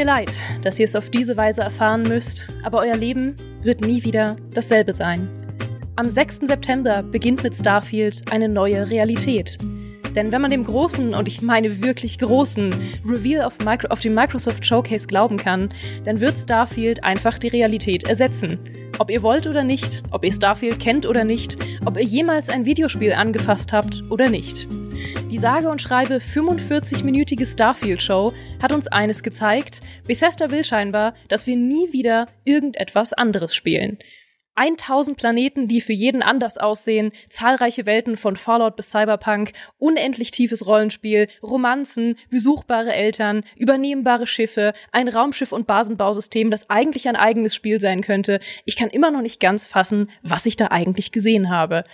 mir leid, dass ihr es auf diese Weise erfahren müsst, aber euer Leben wird nie wieder dasselbe sein. Am 6. September beginnt mit Starfield eine neue Realität. Denn wenn man dem großen, und ich meine wirklich großen, Reveal auf, Micro auf dem Microsoft Showcase glauben kann, dann wird Starfield einfach die Realität ersetzen. Ob ihr wollt oder nicht, ob ihr Starfield kennt oder nicht, ob ihr jemals ein Videospiel angefasst habt oder nicht. Die sage und schreibe 45-minütige Starfield-Show hat uns eines gezeigt: Bethesda will scheinbar, dass wir nie wieder irgendetwas anderes spielen. 1000 Planeten, die für jeden anders aussehen, zahlreiche Welten von Fallout bis Cyberpunk, unendlich tiefes Rollenspiel, Romanzen, besuchbare Eltern, übernehmbare Schiffe, ein Raumschiff- und Basenbausystem, das eigentlich ein eigenes Spiel sein könnte. Ich kann immer noch nicht ganz fassen, was ich da eigentlich gesehen habe.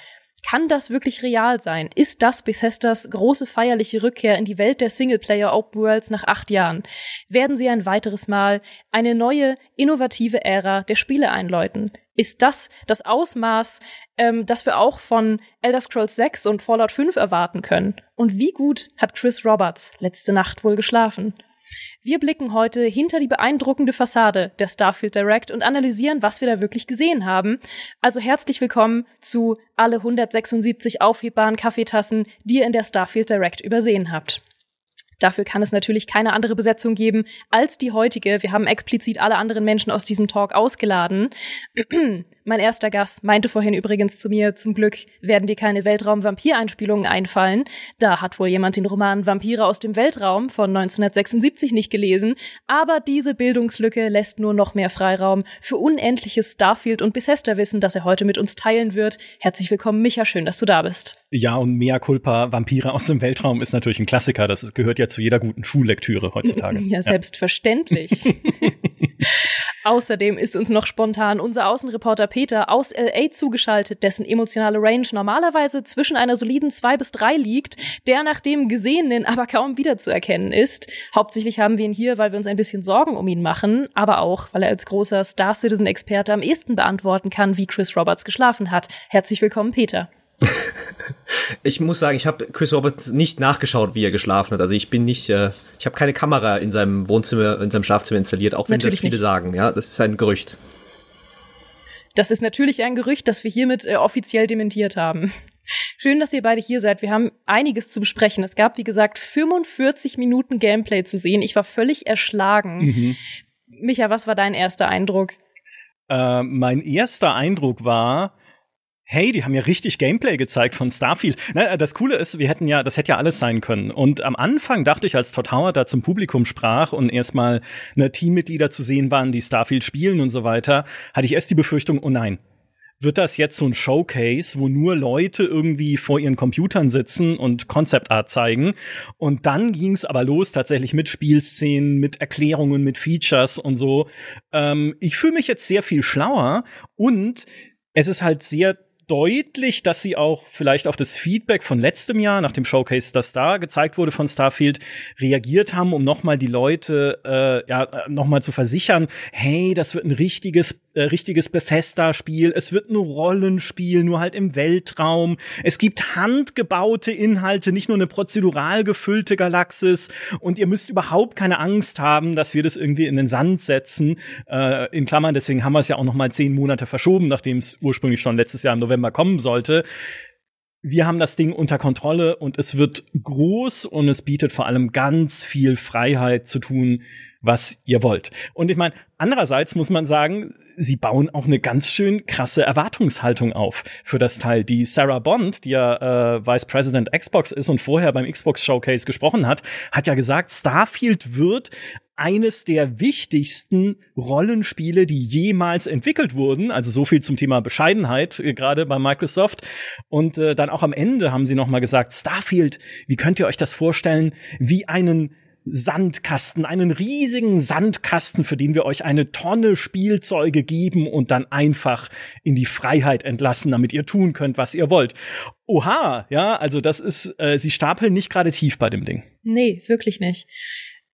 Kann das wirklich real sein? Ist das Bethesdas große feierliche Rückkehr in die Welt der Singleplayer Open Worlds nach acht Jahren? Werden sie ein weiteres Mal eine neue, innovative Ära der Spiele einläuten? Ist das das Ausmaß, ähm, das wir auch von Elder Scrolls 6 und Fallout 5 erwarten können? Und wie gut hat Chris Roberts letzte Nacht wohl geschlafen? Wir blicken heute hinter die beeindruckende Fassade der Starfield Direct und analysieren, was wir da wirklich gesehen haben. Also herzlich willkommen zu alle 176 aufhebbaren Kaffeetassen, die ihr in der Starfield Direct übersehen habt. Dafür kann es natürlich keine andere Besetzung geben als die heutige. Wir haben explizit alle anderen Menschen aus diesem Talk ausgeladen. Mein erster Gast meinte vorhin übrigens zu mir, zum Glück werden dir keine Weltraum-Vampir-Einspielungen einfallen. Da hat wohl jemand den Roman Vampire aus dem Weltraum von 1976 nicht gelesen. Aber diese Bildungslücke lässt nur noch mehr Freiraum für unendliches Starfield- und Bethesda-Wissen, das er heute mit uns teilen wird. Herzlich willkommen, Micha, schön, dass du da bist. Ja, und Mea Culpa, Vampire aus dem Weltraum ist natürlich ein Klassiker. Das gehört ja zu jeder guten Schullektüre heutzutage. ja, selbstverständlich. Außerdem ist uns noch spontan unser Außenreporter Peter aus LA zugeschaltet, dessen emotionale Range normalerweise zwischen einer soliden zwei bis drei liegt, der nach dem Gesehenen aber kaum wiederzuerkennen ist. Hauptsächlich haben wir ihn hier, weil wir uns ein bisschen Sorgen um ihn machen, aber auch, weil er als großer Star Citizen-Experte am ehesten beantworten kann, wie Chris Roberts geschlafen hat. Herzlich willkommen, Peter. ich muss sagen, ich habe Chris Roberts nicht nachgeschaut, wie er geschlafen hat. Also ich bin nicht, äh, ich habe keine Kamera in seinem Wohnzimmer, in seinem Schlafzimmer installiert, auch wenn natürlich das viele nicht. sagen. Ja, das ist ein Gerücht. Das ist natürlich ein Gerücht, das wir hiermit äh, offiziell dementiert haben. Schön, dass ihr beide hier seid. Wir haben einiges zu besprechen. Es gab, wie gesagt, 45 Minuten Gameplay zu sehen. Ich war völlig erschlagen. Mhm. Micha, was war dein erster Eindruck? Äh, mein erster Eindruck war, hey, die haben ja richtig Gameplay gezeigt von Starfield. Na, das Coole ist, wir hätten ja, das hätte ja alles sein können. Und am Anfang dachte ich, als Todd Howard da zum Publikum sprach und erstmal ne, Teammitglieder zu sehen waren, die Starfield spielen und so weiter, hatte ich erst die Befürchtung, oh nein, wird das jetzt so ein Showcase, wo nur Leute irgendwie vor ihren Computern sitzen und Concept Art zeigen. Und dann ging es aber los, tatsächlich mit Spielszenen, mit Erklärungen, mit Features und so. Ähm, ich fühle mich jetzt sehr viel schlauer und es ist halt sehr deutlich, dass sie auch vielleicht auf das Feedback von letztem Jahr nach dem Showcase, das da gezeigt wurde von Starfield, reagiert haben, um nochmal die Leute äh, ja nochmal zu versichern, hey, das wird ein richtiges äh, richtiges Bethesda-Spiel, es wird ein Rollenspiel, nur halt im Weltraum. Es gibt handgebaute Inhalte, nicht nur eine prozedural gefüllte Galaxis und ihr müsst überhaupt keine Angst haben, dass wir das irgendwie in den Sand setzen. Äh, in Klammern, deswegen haben wir es ja auch noch mal zehn Monate verschoben, nachdem es ursprünglich schon letztes Jahr im November November kommen sollte. Wir haben das Ding unter Kontrolle und es wird groß und es bietet vor allem ganz viel Freiheit zu tun, was ihr wollt. Und ich meine, andererseits muss man sagen, sie bauen auch eine ganz schön krasse Erwartungshaltung auf für das Teil. Die Sarah Bond, die ja äh, Vice President Xbox ist und vorher beim Xbox Showcase gesprochen hat, hat ja gesagt, Starfield wird eines der wichtigsten Rollenspiele, die jemals entwickelt wurden. Also so viel zum Thema Bescheidenheit, äh, gerade bei Microsoft. Und äh, dann auch am Ende haben sie noch mal gesagt, Starfield, wie könnt ihr euch das vorstellen, wie einen Sandkasten, einen riesigen Sandkasten, für den wir euch eine Tonne Spielzeuge geben und dann einfach in die Freiheit entlassen, damit ihr tun könnt, was ihr wollt. Oha, ja, also das ist, äh, sie stapeln nicht gerade tief bei dem Ding. Nee, wirklich nicht.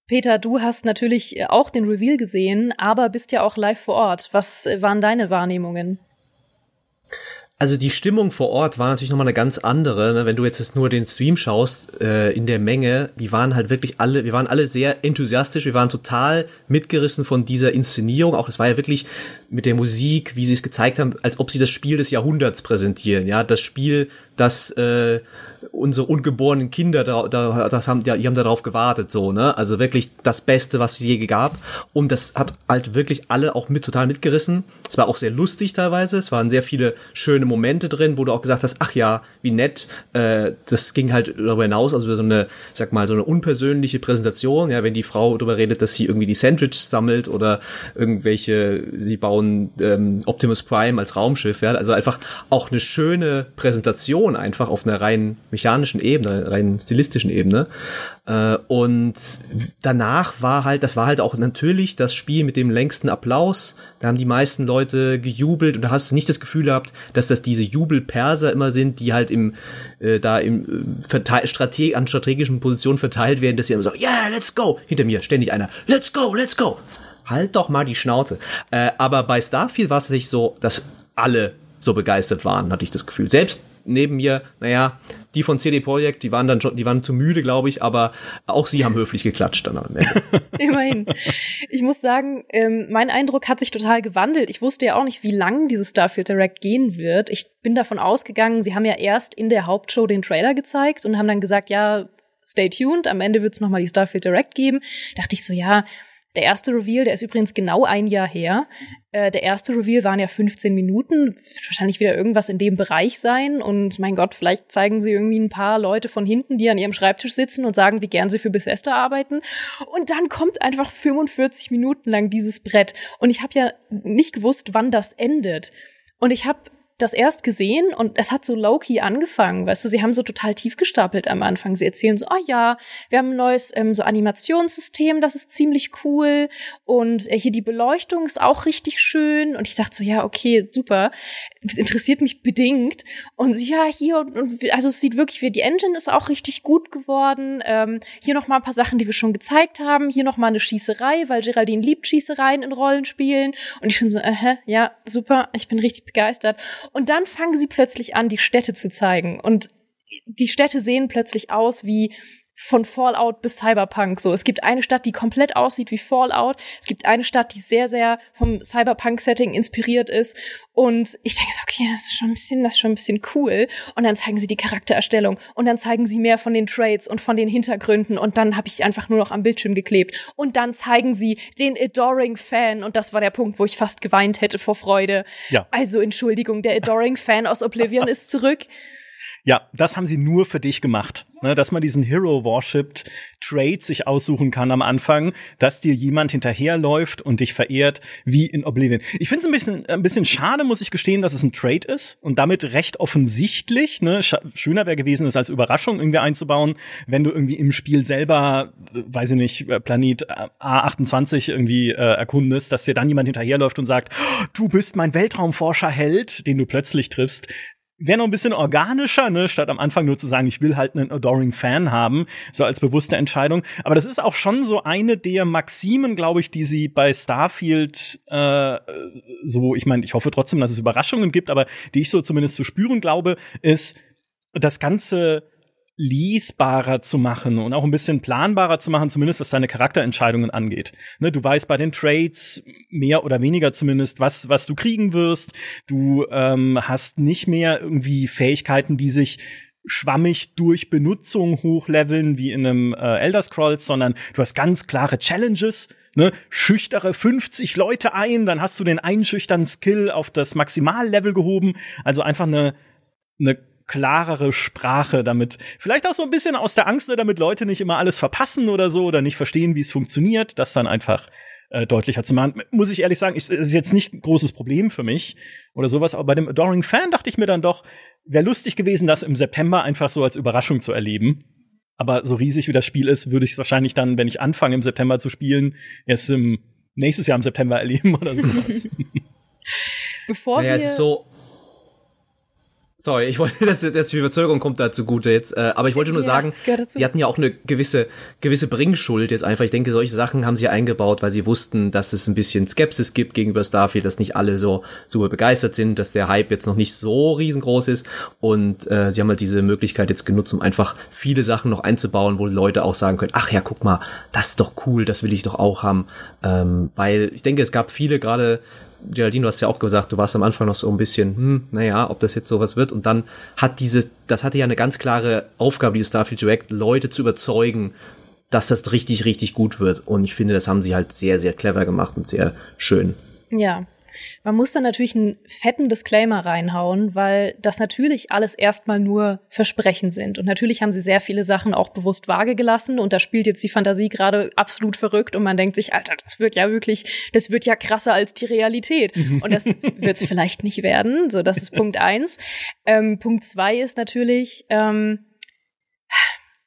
Peter, du hast natürlich äh, auch den Reveal gesehen, aber bist ja auch live vor Ort. Was äh, waren deine Wahrnehmungen? Also die Stimmung vor Ort war natürlich nochmal eine ganz andere. Ne? Wenn du jetzt nur den Stream schaust, äh, in der Menge, die waren halt wirklich alle, wir waren alle sehr enthusiastisch, wir waren total mitgerissen von dieser Inszenierung. Auch es war ja wirklich mit der Musik, wie sie es gezeigt haben, als ob sie das Spiel des Jahrhunderts präsentieren. Ja, das Spiel, das äh, unsere ungeborenen Kinder da, da das haben ja, die haben darauf gewartet so ne? Also wirklich das Beste was es je gab und das hat halt wirklich alle auch mit total mitgerissen. Es war auch sehr lustig teilweise. Es waren sehr viele schöne Momente drin wo du auch gesagt hast ach ja wie nett. Äh, das ging halt darüber hinaus. Also so eine sag mal so eine unpersönliche Präsentation. Ja wenn die Frau darüber redet dass sie irgendwie die Sandwiches sammelt oder irgendwelche sie bauen ähm, Optimus Prime als Raumschiff. Ja also einfach auch eine schöne Präsentation einfach auf einer rein mechanischen Ebene, rein stilistischen Ebene. Äh, und danach war halt, das war halt auch natürlich das Spiel mit dem längsten Applaus. Da haben die meisten Leute gejubelt und da hast du nicht das Gefühl gehabt, dass das diese Jubelperser immer sind, die halt im äh, da im äh, Strate an strategischen Positionen verteilt werden, dass sie immer so, yeah, let's go. Hinter mir ständig einer, let's go, let's go. Halt doch mal die Schnauze. Äh, aber bei Starfield war es nicht so, dass alle so begeistert waren, hatte ich das Gefühl. Selbst neben mir, naja, die von CD Projekt, die waren dann schon, die waren zu müde, glaube ich, aber auch sie haben höflich geklatscht dann am Ende. Immerhin. Ich muss sagen, ähm, mein Eindruck hat sich total gewandelt. Ich wusste ja auch nicht, wie lang dieses Starfield Direct gehen wird. Ich bin davon ausgegangen, sie haben ja erst in der Hauptshow den Trailer gezeigt und haben dann gesagt, ja, stay tuned, am Ende wird es nochmal die Starfield Direct geben. Dachte ich so, ja, der erste Reveal, der ist übrigens genau ein Jahr her. Äh, der erste Reveal waren ja 15 Minuten, wird wahrscheinlich wieder irgendwas in dem Bereich sein. Und mein Gott, vielleicht zeigen sie irgendwie ein paar Leute von hinten, die an ihrem Schreibtisch sitzen und sagen, wie gern sie für Bethesda arbeiten. Und dann kommt einfach 45 Minuten lang dieses Brett. Und ich habe ja nicht gewusst, wann das endet. Und ich habe das erst gesehen und es hat so low-key angefangen, weißt du, sie haben so total tief gestapelt am Anfang. Sie erzählen so, oh ja, wir haben ein neues ähm, so Animationssystem, das ist ziemlich cool und äh, hier die Beleuchtung ist auch richtig schön. Und ich dachte so, ja, okay, super, interessiert mich bedingt. Und so, ja, hier und, und also es sieht wirklich, wie die Engine ist auch richtig gut geworden. Ähm, hier noch mal ein paar Sachen, die wir schon gezeigt haben, hier noch mal eine Schießerei, weil Geraldine liebt Schießereien in Rollenspielen. Und ich bin so, äh, ja, super, ich bin richtig begeistert und dann fangen sie plötzlich an, die Städte zu zeigen. Und die Städte sehen plötzlich aus wie von Fallout bis Cyberpunk. So, es gibt eine Stadt, die komplett aussieht wie Fallout. Es gibt eine Stadt, die sehr, sehr vom Cyberpunk-Setting inspiriert ist. Und ich denke so, okay, das ist schon ein bisschen, das ist schon ein bisschen cool. Und dann zeigen sie die Charaktererstellung und dann zeigen sie mehr von den Trades und von den Hintergründen. Und dann habe ich einfach nur noch am Bildschirm geklebt. Und dann zeigen sie den Adoring Fan. Und das war der Punkt, wo ich fast geweint hätte vor Freude. Ja. Also Entschuldigung, der Adoring Fan aus Oblivion ist zurück. Ja, das haben sie nur für dich gemacht. Ne, dass man diesen Hero Worshipped Trade sich aussuchen kann am Anfang, dass dir jemand hinterherläuft und dich verehrt, wie in Oblivion. Ich finde es ein bisschen, ein bisschen schade, muss ich gestehen, dass es ein Trade ist und damit recht offensichtlich. Ne? Schöner wäre gewesen, es als Überraschung irgendwie einzubauen, wenn du irgendwie im Spiel selber, weiß ich nicht, äh, Planet A28 irgendwie äh, erkundest, dass dir dann jemand hinterherläuft und sagt, du bist mein Weltraumforscherheld, den du plötzlich triffst wäre noch ein bisschen organischer, ne, statt am Anfang nur zu sagen, ich will halt einen Adoring Fan haben, so als bewusste Entscheidung. Aber das ist auch schon so eine der Maximen, glaube ich, die sie bei Starfield äh, so, ich meine, ich hoffe trotzdem, dass es Überraschungen gibt, aber die ich so zumindest zu spüren glaube, ist das ganze lesbarer zu machen und auch ein bisschen planbarer zu machen, zumindest was seine Charakterentscheidungen angeht. Ne, du weißt bei den Trades mehr oder weniger zumindest, was, was du kriegen wirst. Du ähm, hast nicht mehr irgendwie Fähigkeiten, die sich schwammig durch Benutzung hochleveln wie in einem äh, Elder Scrolls, sondern du hast ganz klare Challenges, ne, schüchtere 50 Leute ein, dann hast du den einschüchtern Skill auf das Maximallevel gehoben, also einfach eine eine klarere Sprache, damit vielleicht auch so ein bisschen aus der Angst, ne, damit Leute nicht immer alles verpassen oder so oder nicht verstehen, wie es funktioniert, das dann einfach äh, deutlicher zu machen. Muss ich ehrlich sagen, ich, das ist jetzt nicht ein großes Problem für mich oder sowas, aber bei dem Adoring Fan dachte ich mir dann doch, wäre lustig gewesen, das im September einfach so als Überraschung zu erleben. Aber so riesig wie das Spiel ist, würde ich es wahrscheinlich dann, wenn ich anfange im September zu spielen, erst im nächstes Jahr im September erleben oder sowas. Bevor naja, wir so Sorry, ich wollte, das, das die Verzögerung kommt da zugute jetzt. Äh, aber ich wollte nur Ja, sagen, sie hatten ja auch eine gewisse, gewisse Bringschuld jetzt einfach. Ich denke, solche Sachen haben sie eingebaut, weil sie wussten, dass es ein bisschen Skepsis gibt gegenüber Starfield, dass nicht alle so super begeistert sind, dass der Hype jetzt noch nicht so riesengroß ist. Und äh, sie haben halt diese Möglichkeit jetzt genutzt, um einfach viele Sachen noch einzubauen, wo Leute auch sagen können, ach ja, guck mal, das ist doch cool, das will ich doch auch haben. Ähm, weil ich denke, es gab viele gerade Geraldine, du hast ja auch gesagt, du warst am Anfang noch so ein bisschen, hm, naja, ob das jetzt sowas wird. Und dann hat diese, das hatte ja eine ganz klare Aufgabe, dieses Starfield Direct, Leute zu überzeugen, dass das richtig, richtig gut wird. Und ich finde, das haben sie halt sehr, sehr clever gemacht und sehr schön. Ja. Man muss dann natürlich einen fetten Disclaimer reinhauen, weil das natürlich alles erstmal nur Versprechen sind. Und natürlich haben sie sehr viele Sachen auch bewusst vage gelassen und da spielt jetzt die Fantasie gerade absolut verrückt und man denkt sich, Alter, das wird ja wirklich, das wird ja krasser als die Realität. Und das wird es vielleicht nicht werden. So, das ist Punkt eins. Ähm, Punkt zwei ist natürlich, ähm,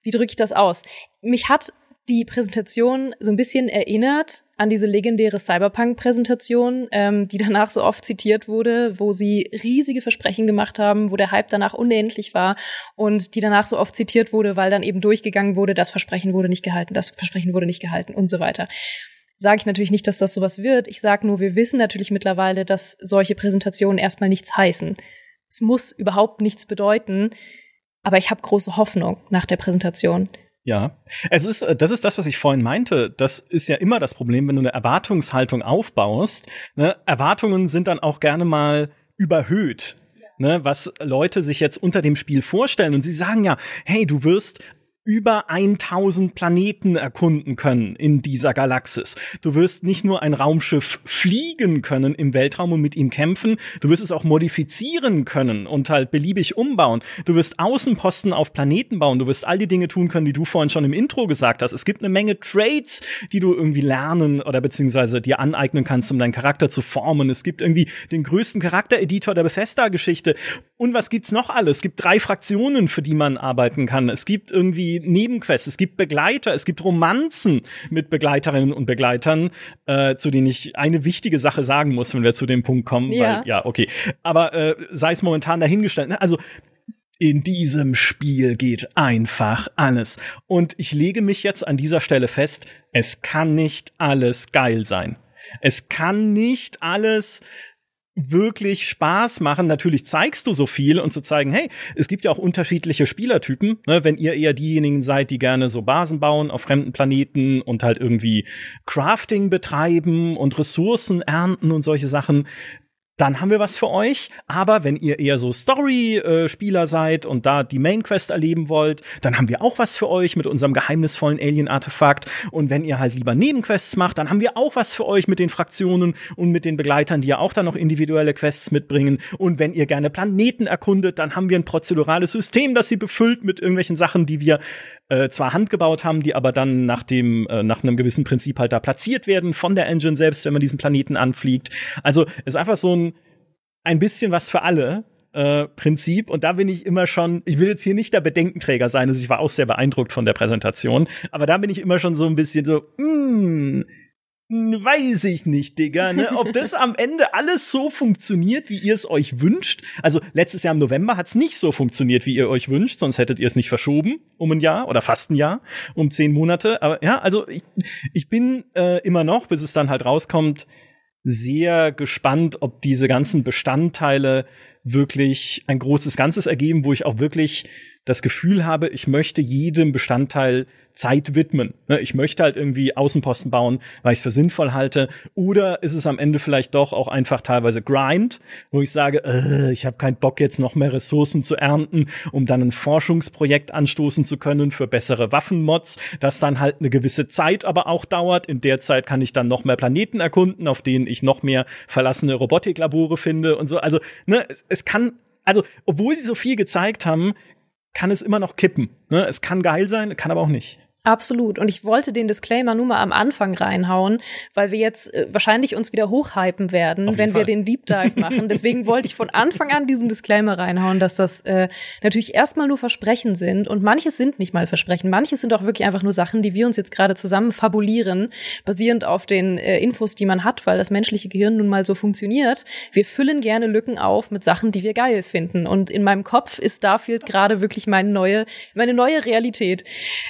wie drücke ich das aus? Mich hat die Präsentation so ein bisschen erinnert an diese legendäre Cyberpunk-Präsentation, ähm, die danach so oft zitiert wurde, wo sie riesige Versprechen gemacht haben, wo der Hype danach unendlich war und die danach so oft zitiert wurde, weil dann eben durchgegangen wurde, das Versprechen wurde nicht gehalten, das Versprechen wurde nicht gehalten und so weiter. Sage ich natürlich nicht, dass das sowas wird. Ich sage nur, wir wissen natürlich mittlerweile, dass solche Präsentationen erstmal nichts heißen. Es muss überhaupt nichts bedeuten, aber ich habe große Hoffnung nach der Präsentation. Ja, es ist, äh, das ist das, was ich vorhin meinte. Das ist ja immer das Problem, wenn du eine Erwartungshaltung aufbaust. Ne? Erwartungen sind dann auch gerne mal überhöht. Ne, was Leute sich jetzt unter dem Spiel vorstellen. Und sie sagen ja, hey, du wirst über 1000 Planeten erkunden können in dieser Galaxis. Du wirst nicht nur ein Raumschiff fliegen können im Weltraum und mit ihm kämpfen, du wirst es auch modifizieren können und halt beliebig umbauen. Du wirst Außenposten auf Planeten bauen, du wirst all die Dinge tun können, die du vorhin schon im Intro gesagt hast. Es gibt eine Menge Traits, die du irgendwie lernen oder beziehungsweise dir aneignen kannst, um deinen Charakter zu formen. Es gibt irgendwie den größten Charaktereditor der Bethesda-Geschichte. Und was gibt's noch alles? Es gibt drei Fraktionen, für die man arbeiten kann. Es gibt irgendwie Nebenquests, es gibt Begleiter, es gibt Romanzen mit Begleiterinnen und Begleitern, äh, zu denen ich eine wichtige Sache sagen muss, wenn wir zu dem Punkt kommen. Ja. Weil, ja, okay. Aber äh, sei es momentan dahingestellt. ne? Also in diesem Spiel geht einfach alles. Und ich lege mich jetzt an dieser Stelle fest, es kann nicht alles geil sein. Es kann nicht alles wirklich Spaß machen. Natürlich zeigst du so viel und zu zeigen, hey, es gibt ja auch unterschiedliche Spielertypen. Ne? Wenn ihr eher diejenigen seid, die gerne so Basen bauen auf fremden Planeten und halt irgendwie Crafting betreiben und Ressourcen ernten und solche Sachen, dann haben wir was für euch. Aber wenn ihr eher so Story-Spieler seid und da die Main Quest erleben wollt, dann haben wir auch was für euch mit unserem geheimnisvollen Alien-Artefakt. Und wenn ihr halt lieber Nebenquests macht, dann haben wir auch was für euch mit den Fraktionen und mit den Begleitern, die ja auch dann noch individuelle Quests mitbringen. Und wenn ihr gerne Planeten erkundet, dann haben wir ein prozedurales System, das sie befüllt mit irgendwelchen Sachen, die wir äh, zwar handgebaut haben, die aber dann nach dem äh, nach einem gewissen Prinzip halt da platziert werden von der Engine selbst, wenn man diesen Planeten anfliegt. Also ist einfach so ein ein bisschen was für alle äh, Prinzip und da bin ich immer schon, ich will jetzt hier nicht der Bedenkenträger sein, also ich war auch sehr beeindruckt von der Präsentation, aber da bin ich immer schon so ein bisschen so, mm, Weiß ich nicht, Digga, ne? Ob das am Ende alles so funktioniert, wie ihr es euch wünscht. Also letztes Jahr im November hat es nicht so funktioniert, wie ihr euch wünscht, sonst hättet ihr es nicht verschoben um ein Jahr oder fast ein Jahr, um zehn Monate. Aber ja, also ich, ich bin äh, immer noch, bis es dann halt rauskommt, sehr gespannt, ob diese ganzen Bestandteile wirklich ein großes Ganzes ergeben, wo ich auch wirklich das Gefühl habe, ich möchte jedem Bestandteil Zeit widmen. Ne, Ich möchte halt irgendwie Außenposten bauen, weil ich es für sinnvoll halte. Oder ist es am Ende vielleicht doch auch einfach teilweise Grind, wo ich sage, äh, ich habe keinen Bock jetzt noch mehr Ressourcen zu ernten, um dann ein Forschungsprojekt anstoßen zu können für bessere Waffenmods, das dann halt eine gewisse Zeit aber auch dauert. In der Zeit kann ich dann noch mehr Planeten erkunden, auf denen ich noch mehr verlassene Robotiklabore finde und so. Also, ne, es, kann, also, obwohl sie so viel gezeigt haben, kann es immer noch kippen. Ne? Es kann geil sein, kann aber auch nicht. Absolut. Und ich wollte den Disclaimer nur mal am Anfang reinhauen, weil wir jetzt äh, wahrscheinlich uns wieder hochhypen werden, wenn Fall. wir den Deep Dive machen. Deswegen wollte ich von Anfang an diesen Disclaimer reinhauen, dass das äh, natürlich erstmal nur Versprechen sind und manches sind nicht mal Versprechen. Manches sind auch wirklich einfach nur Sachen, die wir uns jetzt gerade zusammen fabulieren, basierend auf den äh, Infos, die man hat, weil das menschliche Gehirn nun mal so funktioniert. Wir füllen gerne Lücken auf mit Sachen, die wir geil finden. Und in meinem Kopf ist Starfield gerade wirklich meine neue, meine neue Realität.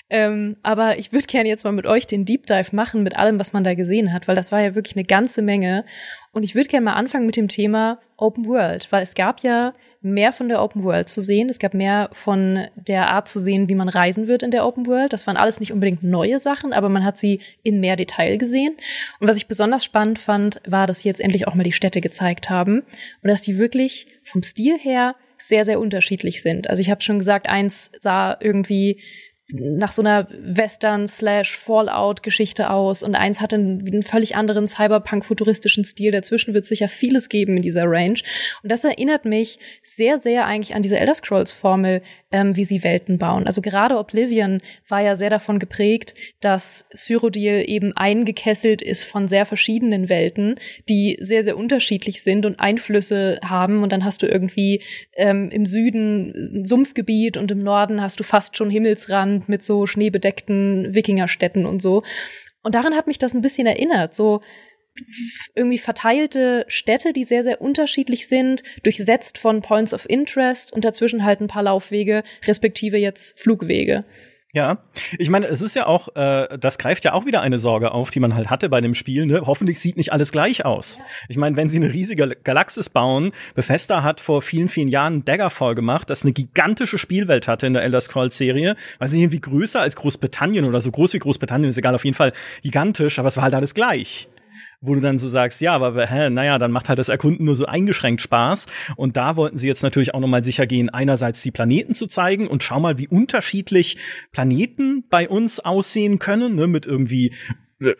Ähm, aber ich würde gerne jetzt mal mit euch den Deep Dive machen mit allem, was man da gesehen hat, weil das war ja wirklich eine ganze Menge. Und ich würde gerne mal anfangen mit dem Thema Open World, weil es gab ja mehr von der Open World zu sehen. Es gab mehr von der Art zu sehen, wie man reisen wird in der Open World. Das waren alles nicht unbedingt neue Sachen, aber man hat sie in mehr Detail gesehen. Und was ich besonders spannend fand, war, dass sie jetzt endlich auch mal die Städte gezeigt haben und dass die wirklich vom Stil her sehr, sehr unterschiedlich sind. Also ich habe schon gesagt, eins sah irgendwie nach so einer Western-Slash-Fallout-Geschichte aus und eins hatte einen, einen völlig anderen Cyberpunk-futuristischen Stil. Dazwischen wird sicher vieles geben in dieser Range. Und das erinnert mich sehr, sehr eigentlich an diese Elder Scrolls-Formel, ähm, wie sie Welten bauen. Also gerade Oblivion war ja sehr davon geprägt, dass Cyrodiil eben eingekesselt ist von sehr verschiedenen Welten, die sehr, sehr unterschiedlich sind und Einflüsse haben. Und dann hast du irgendwie ähm, im Süden Sumpfgebiet und im Norden hast du fast schon Himmelsrand mit so schneebedeckten Wikingerstädten und so. Und daran hat mich das ein bisschen erinnert. So, irgendwie verteilte Städte, die sehr, sehr unterschiedlich sind, durchsetzt von Points of Interest und dazwischen halt ein paar Laufwege, respektive jetzt Flugwege. Ja, ich meine, es ist ja auch, äh, das greift ja auch wieder eine Sorge auf, die man halt hatte bei dem Spiel. Ne? Hoffentlich sieht nicht alles gleich aus. Ich meine, wenn sie eine riesige Galaxis bauen, Bethesda hat vor vielen, vielen Jahren Daggerfall gemacht, das eine gigantische Spielwelt hatte in der Elder Scrolls Serie. Weiß nicht, irgendwie größer als Großbritannien oder so groß wie Großbritannien, ist egal, auf jeden Fall gigantisch, aber es war halt alles gleich wo du dann so sagst, ja, aber hä, naja, dann macht halt das Erkunden nur so eingeschränkt Spaß. Und da wollten sie jetzt natürlich auch nochmal sicher gehen, einerseits die Planeten zu zeigen und schau mal, wie unterschiedlich Planeten bei uns aussehen können, ne, mit irgendwie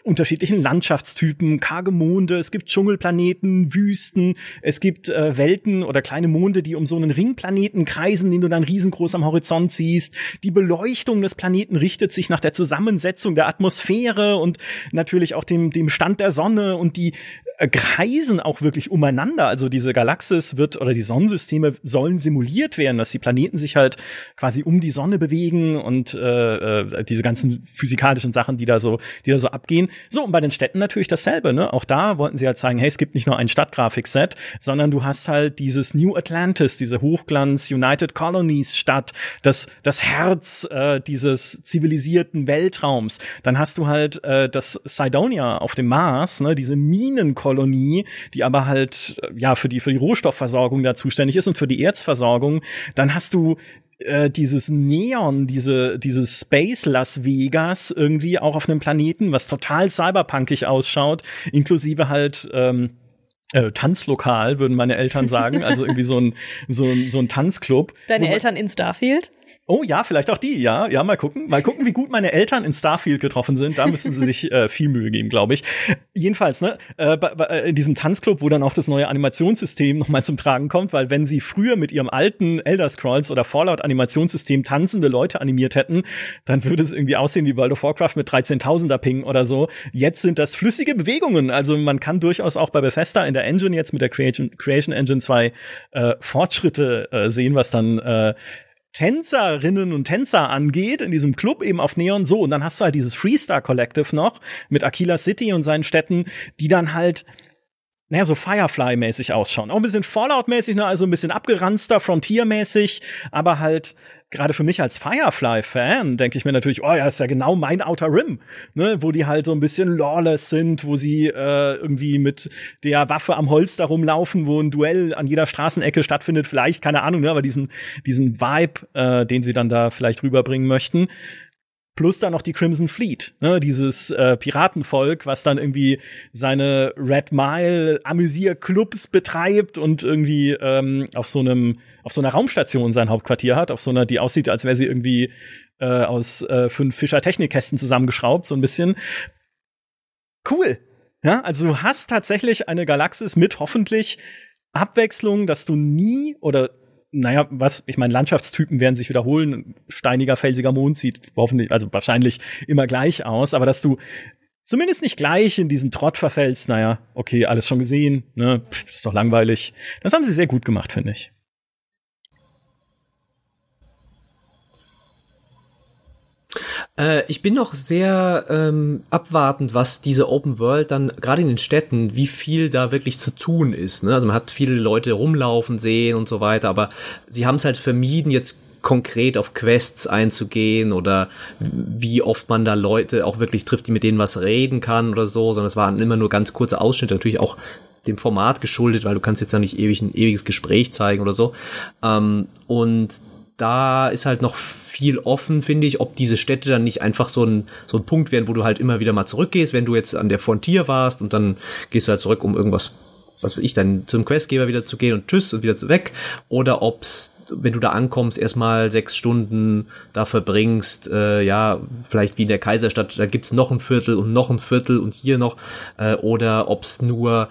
unterschiedlichen Landschaftstypen, karge Monde, es gibt Dschungelplaneten, Wüsten, es gibt äh, Welten oder kleine Monde, die um so einen Ringplaneten kreisen, den du dann riesengroß am Horizont siehst. Die Beleuchtung des Planeten richtet sich nach der Zusammensetzung der Atmosphäre und natürlich auch dem, dem Stand der Sonne und die äh, kreisen auch wirklich umeinander. Also diese Galaxis wird oder die Sonnensysteme sollen simuliert werden, dass die Planeten sich halt quasi um die Sonne bewegen und äh, äh, diese ganzen physikalischen Sachen, die da so, die da so abgehen. So und bei den Städten natürlich dasselbe. Ne? Auch da wollten sie halt zeigen, hey, es gibt nicht nur ein Stadtgrafikset, sondern du hast halt dieses New Atlantis, diese Hochglanz United Colonies Stadt, das das Herz äh, dieses zivilisierten Weltraums. Dann hast du halt äh, das Cydonia auf dem Mars, ne? diese Minen Kolonie, die aber halt äh, ja für die für die Rohstoffversorgung da zuständig ist und für die Erzversorgung, dann hast du äh, dieses Neon, diese dieses Space Las Vegas irgendwie auch auf einem Planeten, was total cyberpunkig ausschaut, inklusive halt ähm, äh, Tanzlokal, würden meine Eltern sagen. Also irgendwie so ein, so ein, so ein Tanzclub. Deine Eltern in Starfield? Oh ja, vielleicht auch die, ja. Ja, mal gucken. Mal gucken, wie gut meine Eltern in Starfield getroffen sind. Da müssen sie sich äh, viel Mühe geben, glaube ich. Jedenfalls, ne, äh, bei, bei, in diesem Tanzclub, wo dann auch das neue Animationssystem nochmal zum Tragen kommt, weil wenn sie früher mit ihrem alten Elder Scrolls oder Fallout Animationssystem tanzende Leute animiert hätten, dann würde es irgendwie aussehen wie World of Warcraft mit 13.000er Ping oder so. Jetzt sind das flüssige Bewegungen. Also man kann durchaus auch bei Bethesda in der Engine jetzt mit der Creation, Creation Engine 2 äh, Fortschritte äh, sehen, was dann äh, Tänzerinnen und Tänzer angeht, in diesem Club eben auf Neon so. Und dann hast du halt dieses Freestar Collective noch mit Aquila City und seinen Städten, die dann halt naja, so Firefly-mäßig ausschauen. Auch ein bisschen Fallout-mäßig, ne? also ein bisschen abgeranzter, Frontier-mäßig, aber halt gerade für mich als Firefly-Fan denke ich mir natürlich, oh ja, ist ja genau mein Outer Rim, ne, wo die halt so ein bisschen lawless sind, wo sie äh, irgendwie mit der Waffe am Holster rumlaufen, wo ein Duell an jeder Straßenecke stattfindet, vielleicht, keine Ahnung, ne, aber diesen, diesen Vibe, äh, den sie dann da vielleicht rüberbringen möchten. Plus dann noch die Crimson Fleet, ne, dieses äh, Piratenvolk, was dann irgendwie seine Red Mile Amüsierclubs betreibt und irgendwie ähm, auf so einem auf so einer Raumstation sein Hauptquartier hat, auf so einer, die aussieht, als wäre sie irgendwie äh, aus äh, fünf Fischer Technikkästen zusammengeschraubt, so ein bisschen. Cool. Ja, also du hast tatsächlich eine Galaxis mit hoffentlich Abwechslung, dass du nie oder naja, was, ich meine, Landschaftstypen werden sich wiederholen. Steiniger, felsiger Mond sieht hoffentlich, also wahrscheinlich immer gleich aus, aber dass du zumindest nicht gleich in diesen Trott verfällst, naja, okay, alles schon gesehen, ne, pff, ist doch langweilig. Das haben sie sehr gut gemacht, finde ich. Äh, ich bin noch sehr ähm, abwartend, was diese Open World dann gerade in den Städten, wie viel da wirklich zu tun ist. Ne? Also man hat viele Leute rumlaufen sehen und so weiter, aber sie haben es halt vermieden, jetzt konkret auf Quests einzugehen oder wie oft man da Leute auch wirklich trifft, die mit denen was reden kann oder so, sondern es waren immer nur ganz kurze Ausschnitte, natürlich auch dem Format geschuldet, weil du kannst jetzt ja nicht ewig ein ewiges Gespräch zeigen oder so. Ähm, und da ist halt noch viel offen, finde ich, ob diese Städte dann nicht einfach so ein, so ein Punkt werden, wo du halt immer wieder mal zurückgehst, wenn du jetzt an der Frontier warst und dann gehst du halt zurück, um irgendwas, was weiß ich, dann zum Questgeber wieder zu gehen und tschüss und wieder weg. Oder ob's, wenn du da ankommst, erstmal sechs Stunden da verbringst, äh, ja, vielleicht wie in der Kaiserstadt, da gibt's noch ein Viertel und noch ein Viertel und hier noch, äh, oder ob's nur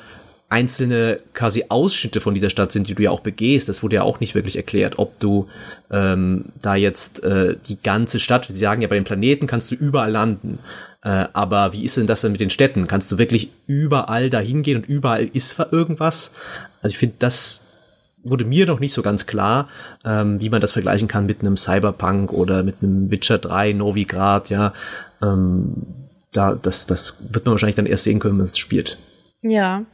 einzelne quasi Ausschnitte von dieser Stadt sind, die du ja auch begehst. Das wurde ja auch nicht wirklich erklärt, ob du ähm, da jetzt äh, die ganze Stadt, sie sagen ja, bei den Planeten kannst du überall landen. Äh, aber wie ist denn das denn mit den Städten? Kannst du wirklich überall dahin gehen und überall ist irgendwas? Also ich finde, das wurde mir noch nicht so ganz klar, ähm, wie man das vergleichen kann mit einem Cyberpunk oder mit einem Witcher 3 Novigrad, ja. Ähm, da, das, das wird man wahrscheinlich dann erst sehen können, wenn es spielt. Ja,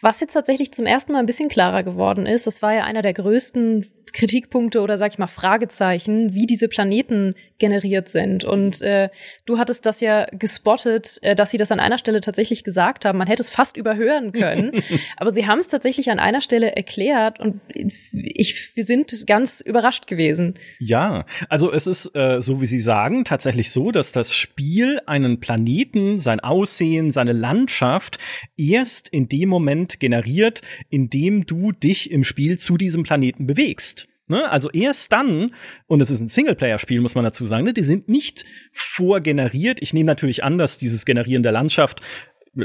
was jetzt tatsächlich zum ersten Mal ein bisschen klarer geworden ist, das war ja einer der größten Kritikpunkte oder sag ich mal Fragezeichen, wie diese Planeten generiert sind. Und äh, du hattest das ja gespottet, äh, dass sie das an einer Stelle tatsächlich gesagt haben. Man hätte es fast überhören können, aber sie haben es tatsächlich an einer Stelle erklärt und ich, wir sind ganz überrascht gewesen. Ja, also es ist äh, so, wie Sie sagen, tatsächlich so, dass das Spiel einen Planeten, sein Aussehen, seine Landschaft erst in dem Moment generiert, in dem du dich im Spiel zu diesem Planeten bewegst. Ne? Also erst dann, und es ist ein Singleplayer-Spiel, muss man dazu sagen, ne? die sind nicht vorgeneriert. Ich nehme natürlich an, dass dieses Generieren der Landschaft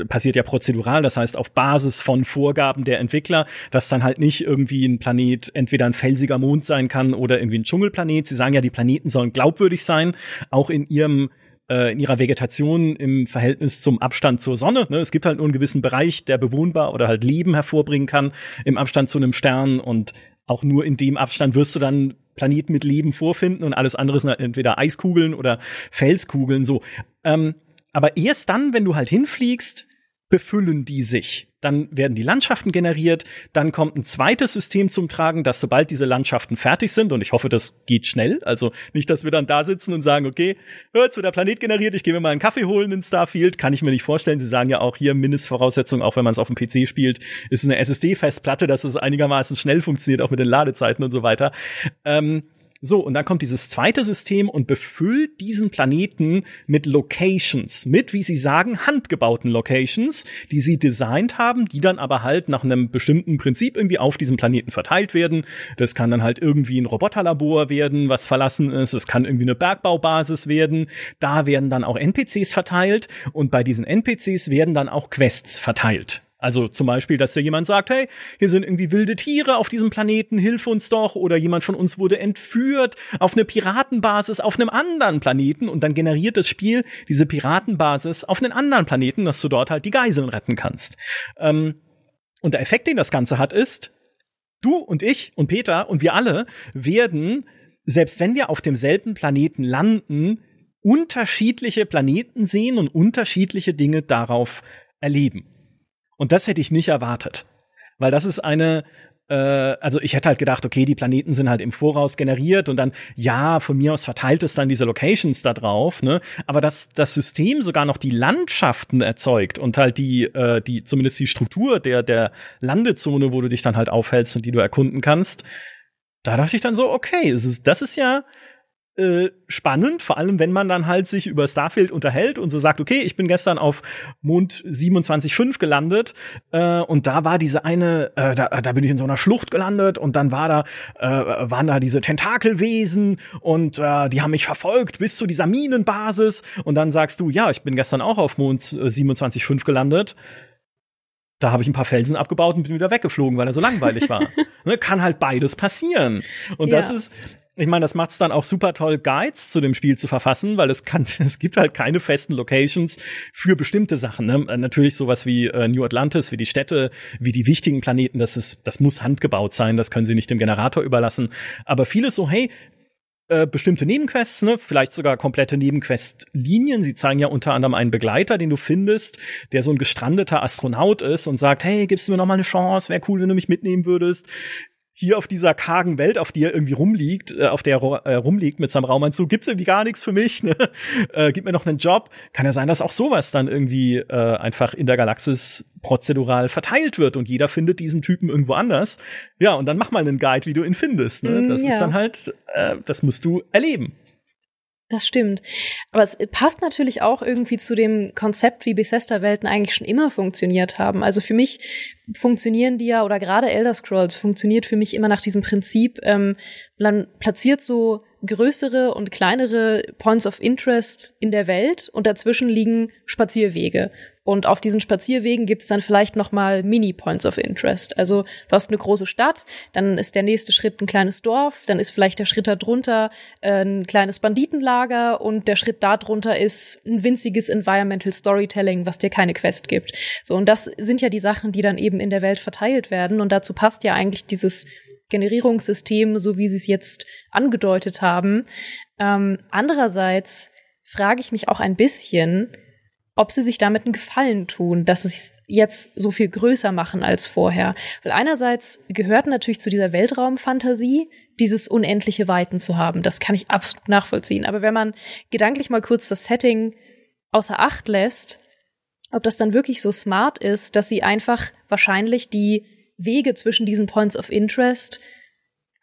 passiert ja prozedural, das heißt auf Basis von Vorgaben der Entwickler, dass dann halt nicht irgendwie ein Planet entweder ein felsiger Mond sein kann oder irgendwie ein Dschungelplanet. Sie sagen ja, die Planeten sollen glaubwürdig sein, auch in ihrem äh, in ihrer Vegetation im Verhältnis zum Abstand zur Sonne. Ne? Es gibt halt nur einen gewissen Bereich, der bewohnbar oder halt Leben hervorbringen kann im Abstand zu einem Stern und auch nur in dem Abstand wirst du dann Planeten mit Leben vorfinden und alles andere sind halt entweder Eiskugeln oder Felskugeln so. Ähm, aber erst dann, wenn du halt hinfliegst, befüllen die sich. Dann werden die Landschaften generiert, dann kommt ein zweites System zum Tragen, dass sobald diese Landschaften fertig sind, und ich hoffe, das geht schnell, also nicht, dass wir dann da sitzen und sagen, okay, jetzt wird der Planet generiert, ich gehe mir mal einen Kaffee holen in Starfield, kann ich mir nicht vorstellen. Sie sagen ja auch hier Mindestvoraussetzung, auch wenn man es auf dem PC spielt, ist eine SSD-Festplatte, dass es einigermaßen schnell funktioniert, auch mit den Ladezeiten und so weiter. Ähm, so, und dann kommt dieses zweite System und befüllt diesen Planeten mit Locations, mit, wie sie sagen, handgebauten Locations, die sie designt haben, die dann aber halt nach einem bestimmten Prinzip irgendwie auf diesem Planeten verteilt werden. Das kann dann halt irgendwie ein Roboterlabor werden, was verlassen ist. Es kann irgendwie eine Bergbaubasis werden. Da werden dann auch NPCs verteilt und bei diesen NPCs werden dann auch Quests verteilt. Also zum Beispiel, dass da jemand sagt, hey, hier sind irgendwie wilde Tiere auf diesem Planeten, hilf uns doch. Oder jemand von uns wurde entführt auf eine Piratenbasis auf einem anderen Planeten und dann generiert das Spiel diese Piratenbasis auf einen anderen Planeten, dass du dort halt die Geiseln retten kannst. Ähm, und der Effekt, den das Ganze hat, ist, du und ich und Peter und wir alle werden, selbst wenn wir auf demselben Planeten landen, unterschiedliche Planeten sehen und unterschiedliche Dinge darauf erleben. Und das hätte ich nicht erwartet. Weil das ist eine, äh, also ich hätte halt gedacht, okay, die Planeten sind halt im Voraus generiert und dann, ja, von mir aus verteilt es dann diese Locations da drauf, ne? Aber dass das System sogar noch die Landschaften erzeugt und halt die, äh, die, zumindest die Struktur der, der Landezone, wo du dich dann halt aufhältst und die du erkunden kannst, da dachte ich dann so, okay, das ist, das ist ja äh, spannend, vor allem wenn man dann halt sich über Starfield unterhält und so sagt, okay, ich bin gestern auf Mond 27.5 gelandet äh, und da war diese eine, äh, da, da bin ich in so einer Schlucht gelandet und dann war da, äh, waren da diese Tentakelwesen und äh, die haben mich verfolgt bis zu dieser Minenbasis und dann sagst du, ja, ich bin gestern auch auf Mond 27.5 äh, gelandet da habe ich ein paar Felsen abgebaut und bin wieder weggeflogen, weil er so langweilig war. ne, kann halt beides passieren. Und ja. das ist, ich meine, das macht es dann auch super toll, Guides zu dem Spiel zu verfassen, weil es kann, es gibt halt keine festen Locations für bestimmte Sachen. Ne? Äh, natürlich sowas wie äh, New Atlantis, wie die Städte, wie die wichtigen Planeten, das ist, das muss handgebaut sein, das können sie nicht dem Generator überlassen. Aber vieles so, hey, äh, bestimmte Nebenquests, ne? vielleicht sogar komplette Nebenquest-Linien. Sie zeigen ja unter anderem einen Begleiter, den du findest, der so ein gestrandeter Astronaut ist und sagt, hey, gibst du mir noch mal eine Chance? Wäre cool, wenn du mich mitnehmen würdest hier auf dieser kargen Welt, auf die er irgendwie rumliegt, äh, auf der er äh, rumliegt mit seinem Raumanzug, gibt's irgendwie gar nichts für mich. Ne? Äh, gib mir noch einen Job. Kann ja sein, dass auch sowas dann irgendwie äh, einfach in der Galaxis prozedural verteilt wird und jeder findet diesen Typen irgendwo anders. Ja, und dann mach mal einen Guide, wie du ihn findest. Ne? Mm, das ja. ist dann halt, äh, das musst du erleben. Das stimmt. Aber es passt natürlich auch irgendwie zu dem Konzept, wie Bethesda-Welten eigentlich schon immer funktioniert haben. Also für mich funktionieren die ja, oder gerade Elder Scrolls funktioniert für mich immer nach diesem Prinzip, ähm, man platziert so größere und kleinere Points of Interest in der Welt und dazwischen liegen Spazierwege. Und auf diesen Spazierwegen gibt es dann vielleicht noch mal Mini-Points of Interest. Also du hast eine große Stadt, dann ist der nächste Schritt ein kleines Dorf, dann ist vielleicht der Schritt darunter äh, ein kleines Banditenlager und der Schritt darunter ist ein winziges Environmental Storytelling, was dir keine Quest gibt. So, und das sind ja die Sachen, die dann eben in der Welt verteilt werden. Und dazu passt ja eigentlich dieses Generierungssystem, so wie sie es jetzt angedeutet haben. Ähm, andererseits frage ich mich auch ein bisschen, ob sie sich damit einen Gefallen tun, dass sie es jetzt so viel größer machen als vorher. Weil einerseits gehört natürlich zu dieser Weltraumfantasie, dieses unendliche Weiten zu haben. Das kann ich absolut nachvollziehen. Aber wenn man gedanklich mal kurz das Setting außer Acht lässt, ob das dann wirklich so smart ist, dass sie einfach wahrscheinlich die Wege zwischen diesen Points of Interest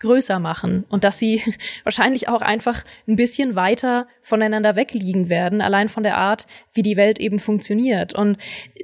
größer machen und dass sie wahrscheinlich auch einfach ein bisschen weiter voneinander wegliegen werden, allein von der Art, wie die Welt eben funktioniert. Und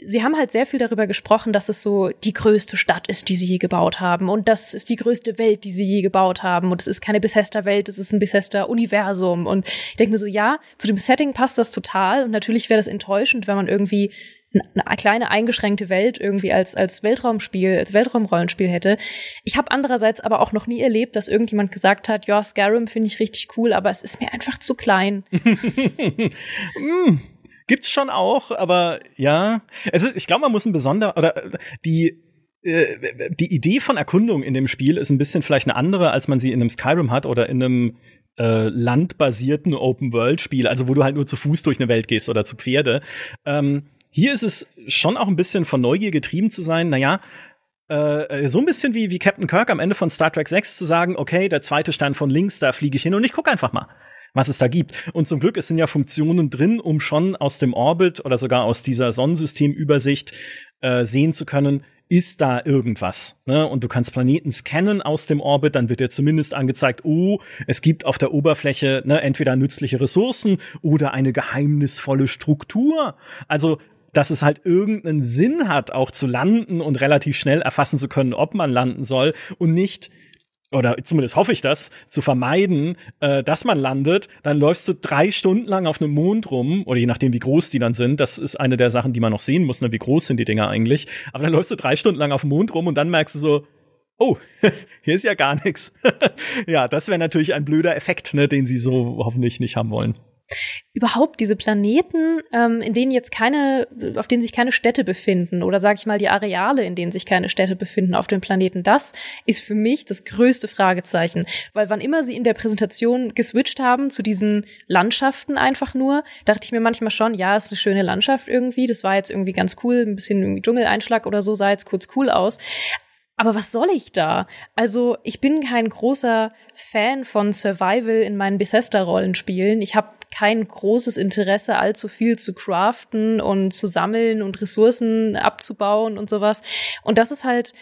sie haben halt sehr viel darüber gesprochen, dass es so die größte Stadt ist, die sie je gebaut haben und das ist die größte Welt, die sie je gebaut haben und es ist keine Bethesda-Welt, es ist ein Bethesda-Universum und ich denke mir so, ja, zu dem Setting passt das total und natürlich wäre das enttäuschend, wenn man irgendwie eine kleine eingeschränkte Welt irgendwie als, als Weltraumspiel, als Weltraumrollenspiel hätte. Ich habe andererseits aber auch noch nie erlebt, dass irgendjemand gesagt hat, ja, Skyrim finde ich richtig cool, aber es ist mir einfach zu klein. mm, gibt's schon auch, aber ja, es ist, ich glaube, man muss ein besonderer, oder die, äh, die Idee von Erkundung in dem Spiel ist ein bisschen vielleicht eine andere, als man sie in einem Skyrim hat oder in einem äh, landbasierten Open-World-Spiel, also wo du halt nur zu Fuß durch eine Welt gehst oder zu Pferde. Ähm, hier ist es schon auch ein bisschen von Neugier getrieben zu sein. Naja, äh, so ein bisschen wie, wie Captain Kirk am Ende von Star Trek 6 zu sagen, okay, der zweite Stern von links, da fliege ich hin und ich gucke einfach mal was es da gibt. Und zum Glück es sind ja Funktionen drin, um schon aus dem Orbit oder sogar aus dieser Sonnensystemübersicht äh, sehen zu können, ist da irgendwas. Ne? Und du kannst Planeten scannen aus dem Orbit, dann wird dir zumindest angezeigt, oh, es gibt auf der Oberfläche ne, entweder nützliche Ressourcen oder eine geheimnisvolle Struktur. Also dass es halt irgendeinen Sinn hat, auch zu landen und relativ schnell erfassen zu können, ob man landen soll und nicht oder zumindest hoffe ich das, zu vermeiden, äh, dass man landet, dann läufst du drei Stunden lang auf einem Mond rum, oder je nachdem, wie groß die dann sind, das ist eine der Sachen, die man noch sehen muss, ne, wie groß sind die Dinger eigentlich. Aber dann läufst du drei Stunden lang auf dem Mond rum und dann merkst du so, oh, hier ist ja gar nichts. ja, das wäre natürlich ein blöder Effekt, ne, den sie so hoffentlich nicht haben wollen überhaupt diese Planeten, ähm, in denen jetzt keine, auf denen sich keine Städte befinden oder sage ich mal die Areale, in denen sich keine Städte befinden auf dem Planeten, das ist für mich das größte Fragezeichen, weil wann immer sie in der Präsentation geswitcht haben zu diesen Landschaften einfach nur, dachte ich mir manchmal schon, ja, ist eine schöne Landschaft irgendwie, das war jetzt irgendwie ganz cool, ein bisschen Dschungeleinschlag oder so sah jetzt kurz cool aus, aber was soll ich da? Also, ich bin kein großer Fan von Survival in meinen Bethesda-Rollenspielen. Ich habe kein großes Interesse, allzu viel zu craften und zu sammeln und Ressourcen abzubauen und sowas. Und das ist halt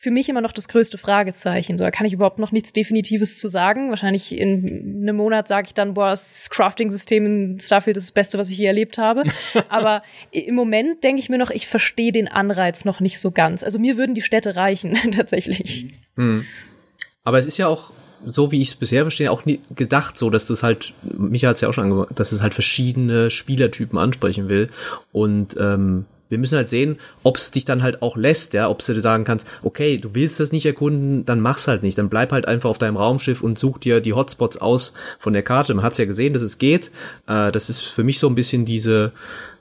für mich immer noch das größte Fragezeichen. So, da kann ich überhaupt noch nichts Definitives zu sagen. Wahrscheinlich in einem Monat sage ich dann, boah, das Crafting-System in Starfield ist das Beste, was ich je erlebt habe. Aber im Moment denke ich mir noch, ich verstehe den Anreiz noch nicht so ganz. Also mir würden die Städte reichen, tatsächlich. Mhm. Aber es ist ja auch so wie ich es bisher verstehe, auch nie gedacht, so dass du es halt, Micha hat es ja auch schon angemacht, dass es halt verschiedene Spielertypen ansprechen will. Und ähm, wir müssen halt sehen, ob es dich dann halt auch lässt, ja, ob du sagen kannst, okay, du willst das nicht erkunden, dann mach's halt nicht, dann bleib halt einfach auf deinem Raumschiff und such dir die Hotspots aus von der Karte. Man hat's ja gesehen, dass es geht. Äh, das ist für mich so ein bisschen diese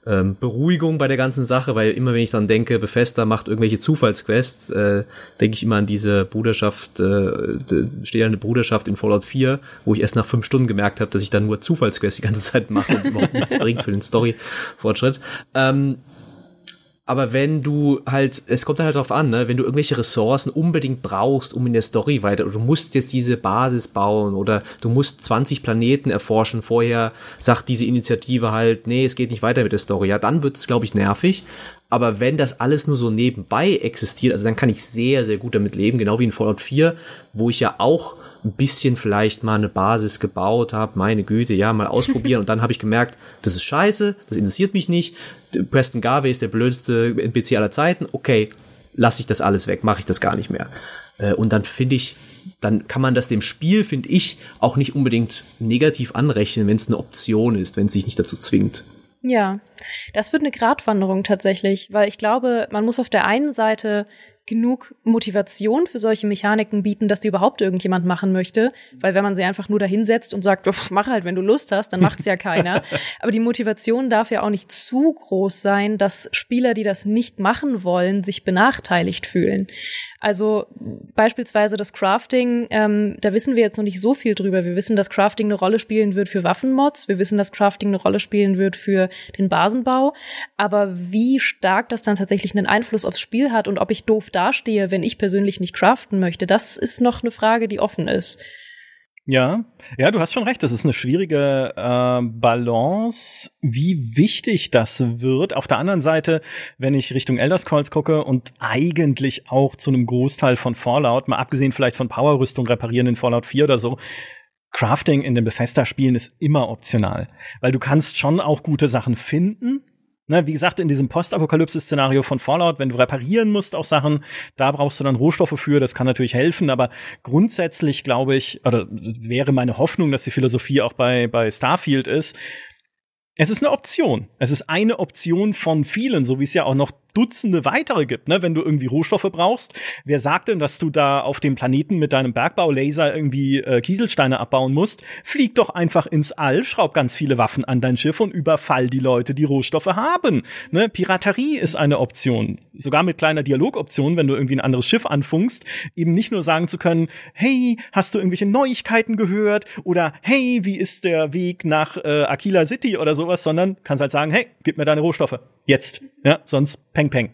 ähm, Beruhigung bei der ganzen Sache, weil immer wenn ich dann denke, Bethesda macht irgendwelche Zufallsquests, äh, denke ich immer an diese Bruderschaft, äh, stählende Bruderschaft in Fallout 4, wo ich erst nach fünf Stunden gemerkt habe, dass ich dann nur Zufallsquests die ganze Zeit mache und überhaupt nichts bringt für den Story-Fortschritt. Ähm, aber wenn du halt, es kommt halt darauf an, ne, wenn du irgendwelche Ressourcen unbedingt brauchst, um in der Story weiter, oder du musst jetzt diese Basis bauen oder du musst 20 Planeten erforschen, vorher sagt diese Initiative halt, nee, es geht nicht weiter mit der Story, ja, dann wird's, glaube ich, nervig. Aber wenn das alles nur so nebenbei existiert, also dann kann ich sehr, sehr gut damit leben, genau wie in Fallout 4, wo ich ja auch ein bisschen vielleicht mal eine Basis gebaut habe, meine Güte, ja, mal ausprobieren und dann habe ich gemerkt, das ist scheiße, das interessiert mich nicht. Preston Garvey ist der blödste NPC aller Zeiten. Okay, lasse ich das alles weg, mache ich das gar nicht mehr. Äh, und dann finde ich, dann kann man das dem Spiel, finde ich, auch nicht unbedingt negativ anrechnen, wenn es eine Option ist, wenn es sich nicht dazu zwingt. Ja, das wird eine Gratwanderung tatsächlich, weil ich glaube, man muss auf der einen Seite genug Motivation für solche Mechaniken bieten, dass sie überhaupt irgendjemand machen möchte. Weil wenn man sie einfach nur dahinsetzt und sagt, mach halt, wenn du Lust hast, dann macht's ja keiner. Aber die Motivation darf ja auch nicht zu groß sein, dass Spieler, die das nicht machen wollen, sich benachteiligt fühlen. Also beispielsweise das Crafting, ähm, da wissen wir jetzt noch nicht so viel drüber. Wir wissen, dass Crafting eine Rolle spielen wird für Waffenmods. Wir wissen, dass Crafting eine Rolle spielen wird für den Basenbau. Aber wie stark das dann tatsächlich einen Einfluss aufs Spiel hat und ob ich doof dastehe, wenn ich persönlich nicht craften möchte, das ist noch eine Frage, die offen ist. Ja, ja, du hast schon recht. Das ist eine schwierige äh, Balance, wie wichtig das wird. Auf der anderen Seite, wenn ich Richtung Elder Scrolls gucke und eigentlich auch zu einem Großteil von Fallout, mal abgesehen vielleicht von Powerrüstung reparieren in Fallout 4 oder so, Crafting in den Bethesda-Spielen ist immer optional, weil du kannst schon auch gute Sachen finden, Ne, wie gesagt, in diesem Postapokalypse-Szenario von Fallout, wenn du reparieren musst auch Sachen, da brauchst du dann Rohstoffe für, das kann natürlich helfen, aber grundsätzlich glaube ich, oder wäre meine Hoffnung, dass die Philosophie auch bei, bei Starfield ist, es ist eine Option. Es ist eine Option von vielen, so wie es ja auch noch Dutzende weitere gibt, ne? wenn du irgendwie Rohstoffe brauchst. Wer sagt denn, dass du da auf dem Planeten mit deinem Bergbaulaser irgendwie äh, Kieselsteine abbauen musst? Flieg doch einfach ins All, schraub ganz viele Waffen an dein Schiff und überfall die Leute, die Rohstoffe haben. Ne? Piraterie ist eine Option. Sogar mit kleiner Dialogoption, wenn du irgendwie ein anderes Schiff anfunkst, eben nicht nur sagen zu können, hey, hast du irgendwelche Neuigkeiten gehört? Oder hey, wie ist der Weg nach äh, Aquila City oder sowas, sondern kannst halt sagen, hey, gib mir deine Rohstoffe. Jetzt. Ja, sonst peng peng.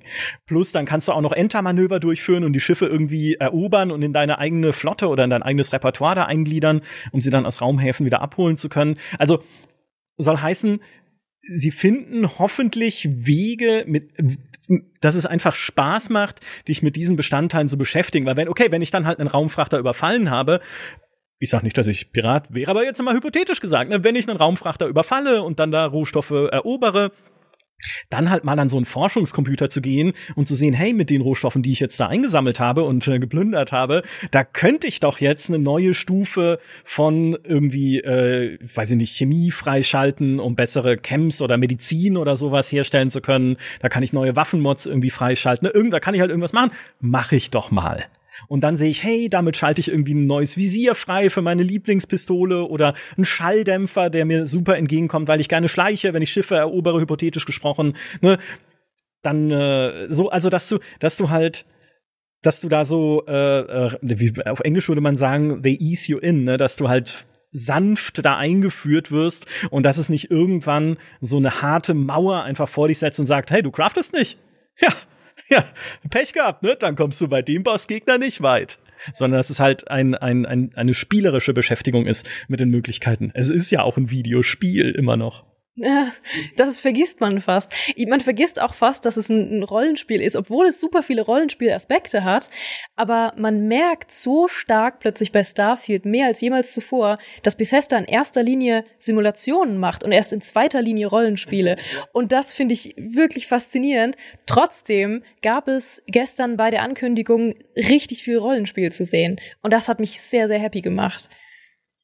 Plus dann kannst du auch noch Entermanöver durchführen und die Schiffe irgendwie erobern und in deine eigene Flotte oder in dein eigenes Repertoire da eingliedern, um sie dann aus Raumhäfen wieder abholen zu können. Also soll heißen, sie finden hoffentlich Wege mit dass es einfach Spaß macht, dich mit diesen Bestandteilen zu beschäftigen. Weil wenn, okay, wenn ich dann halt einen Raumfrachter überfallen habe, ich sag nicht, dass ich Pirat wäre, aber jetzt mal hypothetisch gesagt, ne, wenn ich einen Raumfrachter überfalle und dann da Rohstoffe erobere, dann halt mal an so einen Forschungscomputer zu gehen und zu sehen, hey, mit den Rohstoffen, die ich jetzt da eingesammelt habe und äh, geplündert habe, da könnte ich doch jetzt eine neue Stufe von irgendwie, äh, weiß ich nicht, Chemie freischalten, um bessere Chems oder Medizin oder sowas herstellen zu können. Da kann ich neue Waffenmods irgendwie freischalten. Ne, irgend, da kann ich halt irgendwas machen. Mach ich doch mal und dann sehe ich, hey, damit schalte ich irgendwie ein neues Visier frei für meine Lieblingspistole oder einen Schalldämpfer, der mir super entgegenkommt, weil ich gerne schleiche, wenn ich Schiffe erobere, hypothetisch gesprochen, ne? Dann äh, so, also dass du, dass du halt dass du da so, äh, äh, wie, auf Englisch würde man sagen, they ease you in, ne? dass du halt sanft da eingeführt wirst und dass es nicht irgendwann so eine harte Mauer einfach vor dich setzt und sagt, hey, du craftest nicht. Ja, ja, Pech gehabt, ne? Dann kommst du bei dem Bossgegner nicht weit. Sondern dass es halt ein, ein, ein, eine spielerische Beschäftigung ist mit den Möglichkeiten. Es ist ja auch ein Videospiel immer noch. Das vergisst man fast. Man vergisst auch fast, dass es ein, Rollenspiel ist, obwohl es super viele Rollenspielaspekte hat. Aber man merkt so stark plötzlich bei Starfield, mehr als jemals zuvor, dass Bethesda in erster Linie Simulationen macht und erst in zweiter Linie Rollenspiele. Und das finde ich wirklich faszinierend. Trotzdem gab es gestern bei der Ankündigung richtig viel Rollenspiel zu sehen. Und das hat mich sehr, sehr happy gemacht.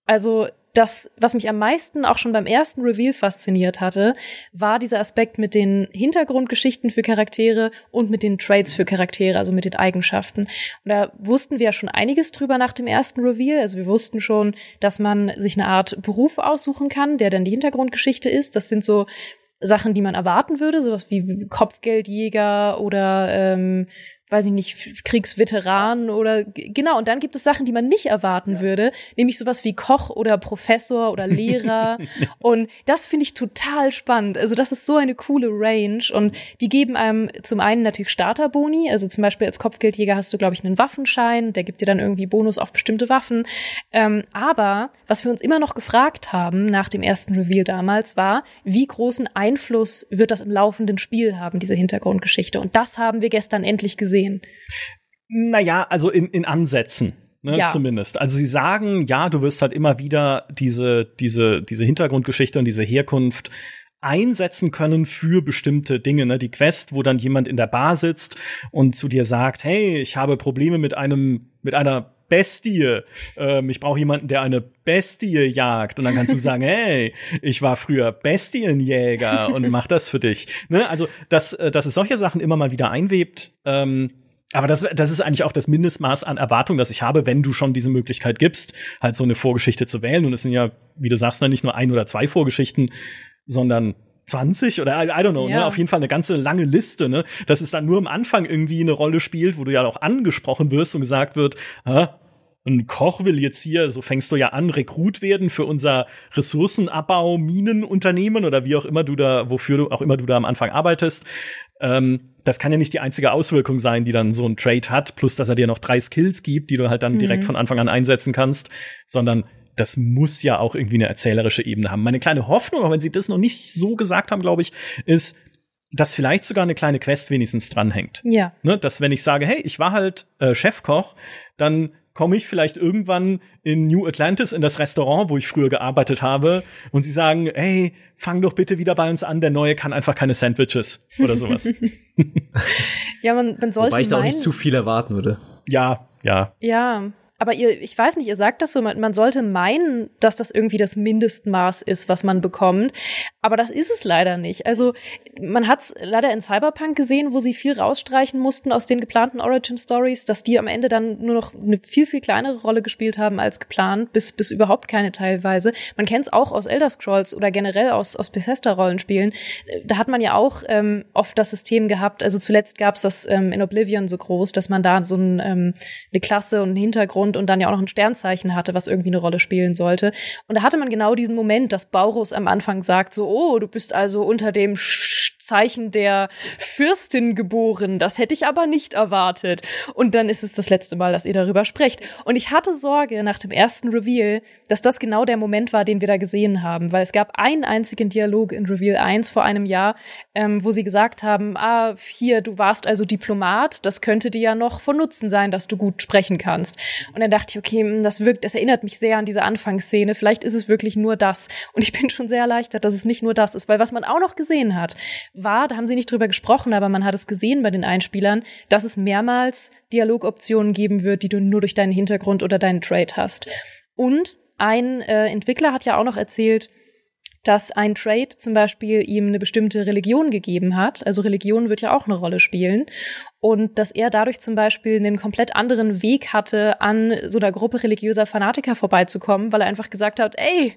Also das, was mich am meisten auch schon beim ersten Reveal fasziniert hatte, war dieser Aspekt mit den Hintergrundgeschichten für Charaktere und mit den Traits für Charaktere, also mit den Eigenschaften. Und da wussten wir ja schon einiges drüber nach dem ersten Reveal. Also wir wussten schon, dass man sich eine Art Beruf aussuchen kann, der dann die Hintergrundgeschichte ist. Das sind so Sachen, die man erwarten würde, sowas wie Kopfgeldjäger oder ähm, weiß ich nicht, Kriegsveteran oder genau. Und dann gibt es Sachen, die man nicht erwarten ja. würde, nämlich sowas wie Koch oder Professor oder Lehrer. und das finde ich total spannend. Also das ist so eine coole Range und die geben einem zum einen natürlich Starterboni. Also zum Beispiel als Kopfgeldjäger hast du, glaube ich, einen Waffenschein, der gibt dir dann irgendwie Bonus auf bestimmte Waffen. Ähm, aber was wir uns immer noch gefragt haben nach dem ersten Reveal damals war, wie großen Einfluss wird das im laufenden Spiel haben, diese Hintergrundgeschichte? Und das haben wir gestern endlich gesehen gesehen? Naja, also in, in Ansätzen. Ne, ja. zumindest. Also sie sagen, ja, du wirst halt immer wieder diese, diese, diese Hintergrundgeschichte und diese Herkunft einsetzen können für bestimmte Dinge. Ne? Die Quest, wo dann jemand in der Bar sitzt und zu dir sagt, hey, ich habe Probleme mit einem, mit einer Bestie. Ähm, ich brauche jemanden, der eine Bestie jagt. Und dann kannst du sagen, hey, ich war früher Bestienjäger und mach das für dich. Ne? Also, dass, äh, dass es solche Sachen immer mal wieder einwebt. Ähm, aber das, das ist eigentlich auch das Mindestmaß an Erwartung, das ich habe, wenn du schon diese Möglichkeit gibst, halt so eine Vorgeschichte zu wählen. Und es sind ja, wie du sagst, nicht nur ein oder zwei Vorgeschichten, sondern 20 oder I, I don't know, ne? ja. ne? auf jeden Fall eine ganze lange Liste, ne? dass es dann nur am Anfang irgendwie eine Rolle spielt, wo du ja auch angesprochen wirst und gesagt wird, ha, ein Koch will jetzt hier, so fängst du ja an, Rekrut werden für unser Ressourcenabbau, Minenunternehmen oder wie auch immer du da, wofür du auch immer du da am Anfang arbeitest. Ähm, das kann ja nicht die einzige Auswirkung sein, die dann so ein Trade hat, plus dass er dir noch drei Skills gibt, die du halt dann mhm. direkt von Anfang an einsetzen kannst, sondern das muss ja auch irgendwie eine erzählerische Ebene haben. Meine kleine Hoffnung, auch wenn sie das noch nicht so gesagt haben, glaube ich, ist, dass vielleicht sogar eine kleine Quest wenigstens dranhängt. Ja. Ne, dass wenn ich sage, hey, ich war halt äh, Chefkoch, dann komme ich vielleicht irgendwann in New Atlantis in das Restaurant, wo ich früher gearbeitet habe, und sie sagen, hey, fang doch bitte wieder bei uns an, der Neue kann einfach keine Sandwiches oder sowas. ja, man, man sollte Wobei ich da auch nicht zu viel erwarten würde. Ja, ja. Ja, aber ihr, ich weiß nicht, ihr sagt das so, man, man, sollte meinen, dass das irgendwie das Mindestmaß ist, was man bekommt. Aber das ist es leider nicht. Also man hat es leider in Cyberpunk gesehen, wo sie viel rausstreichen mussten aus den geplanten Origin Stories, dass die am Ende dann nur noch eine viel, viel kleinere Rolle gespielt haben als geplant, bis, bis überhaupt keine teilweise. Man kennt es auch aus Elder Scrolls oder generell aus, aus Bethesda-Rollenspielen. Da hat man ja auch ähm, oft das System gehabt, also zuletzt gab es das ähm, in Oblivion so groß, dass man da so ein, ähm, eine Klasse und einen Hintergrund und, und dann ja auch noch ein Sternzeichen hatte, was irgendwie eine Rolle spielen sollte. Und da hatte man genau diesen Moment, dass Baurus am Anfang sagt, so, oh, du bist also unter dem Zeichen der Fürstin geboren. Das hätte ich aber nicht erwartet. Und dann ist es das letzte Mal, dass ihr darüber sprecht. Und ich hatte Sorge nach dem ersten Reveal, dass das genau der Moment war, den wir da gesehen haben, weil es gab einen einzigen Dialog in Reveal 1 vor einem Jahr, ähm, wo sie gesagt haben, ah, hier, du warst also Diplomat, das könnte dir ja noch von Nutzen sein, dass du gut sprechen kannst. Und dann dachte ich, okay, hm, das wirkt, das erinnert mich sehr an diese Anfangsszene. Vielleicht ist es wirklich nur das. Und ich bin schon sehr erleichtert, dass es nicht nur das ist, weil was man auch noch gesehen hat, war, da haben sie nicht drüber gesprochen, aber man hat es gesehen bei den Einspielern, dass es mehrmals Dialogoptionen geben wird, die du nur durch deinen Hintergrund oder deinen Trade hast. Und ein äh, Entwickler hat ja auch noch erzählt, dass ein Trade zum Beispiel ihm eine bestimmte Religion gegeben hat. Also Religion wird ja auch eine Rolle spielen. Und dass er dadurch zum Beispiel einen komplett anderen Weg hatte, an so einer Gruppe religiöser Fanatiker vorbeizukommen, weil er einfach gesagt hat, ey,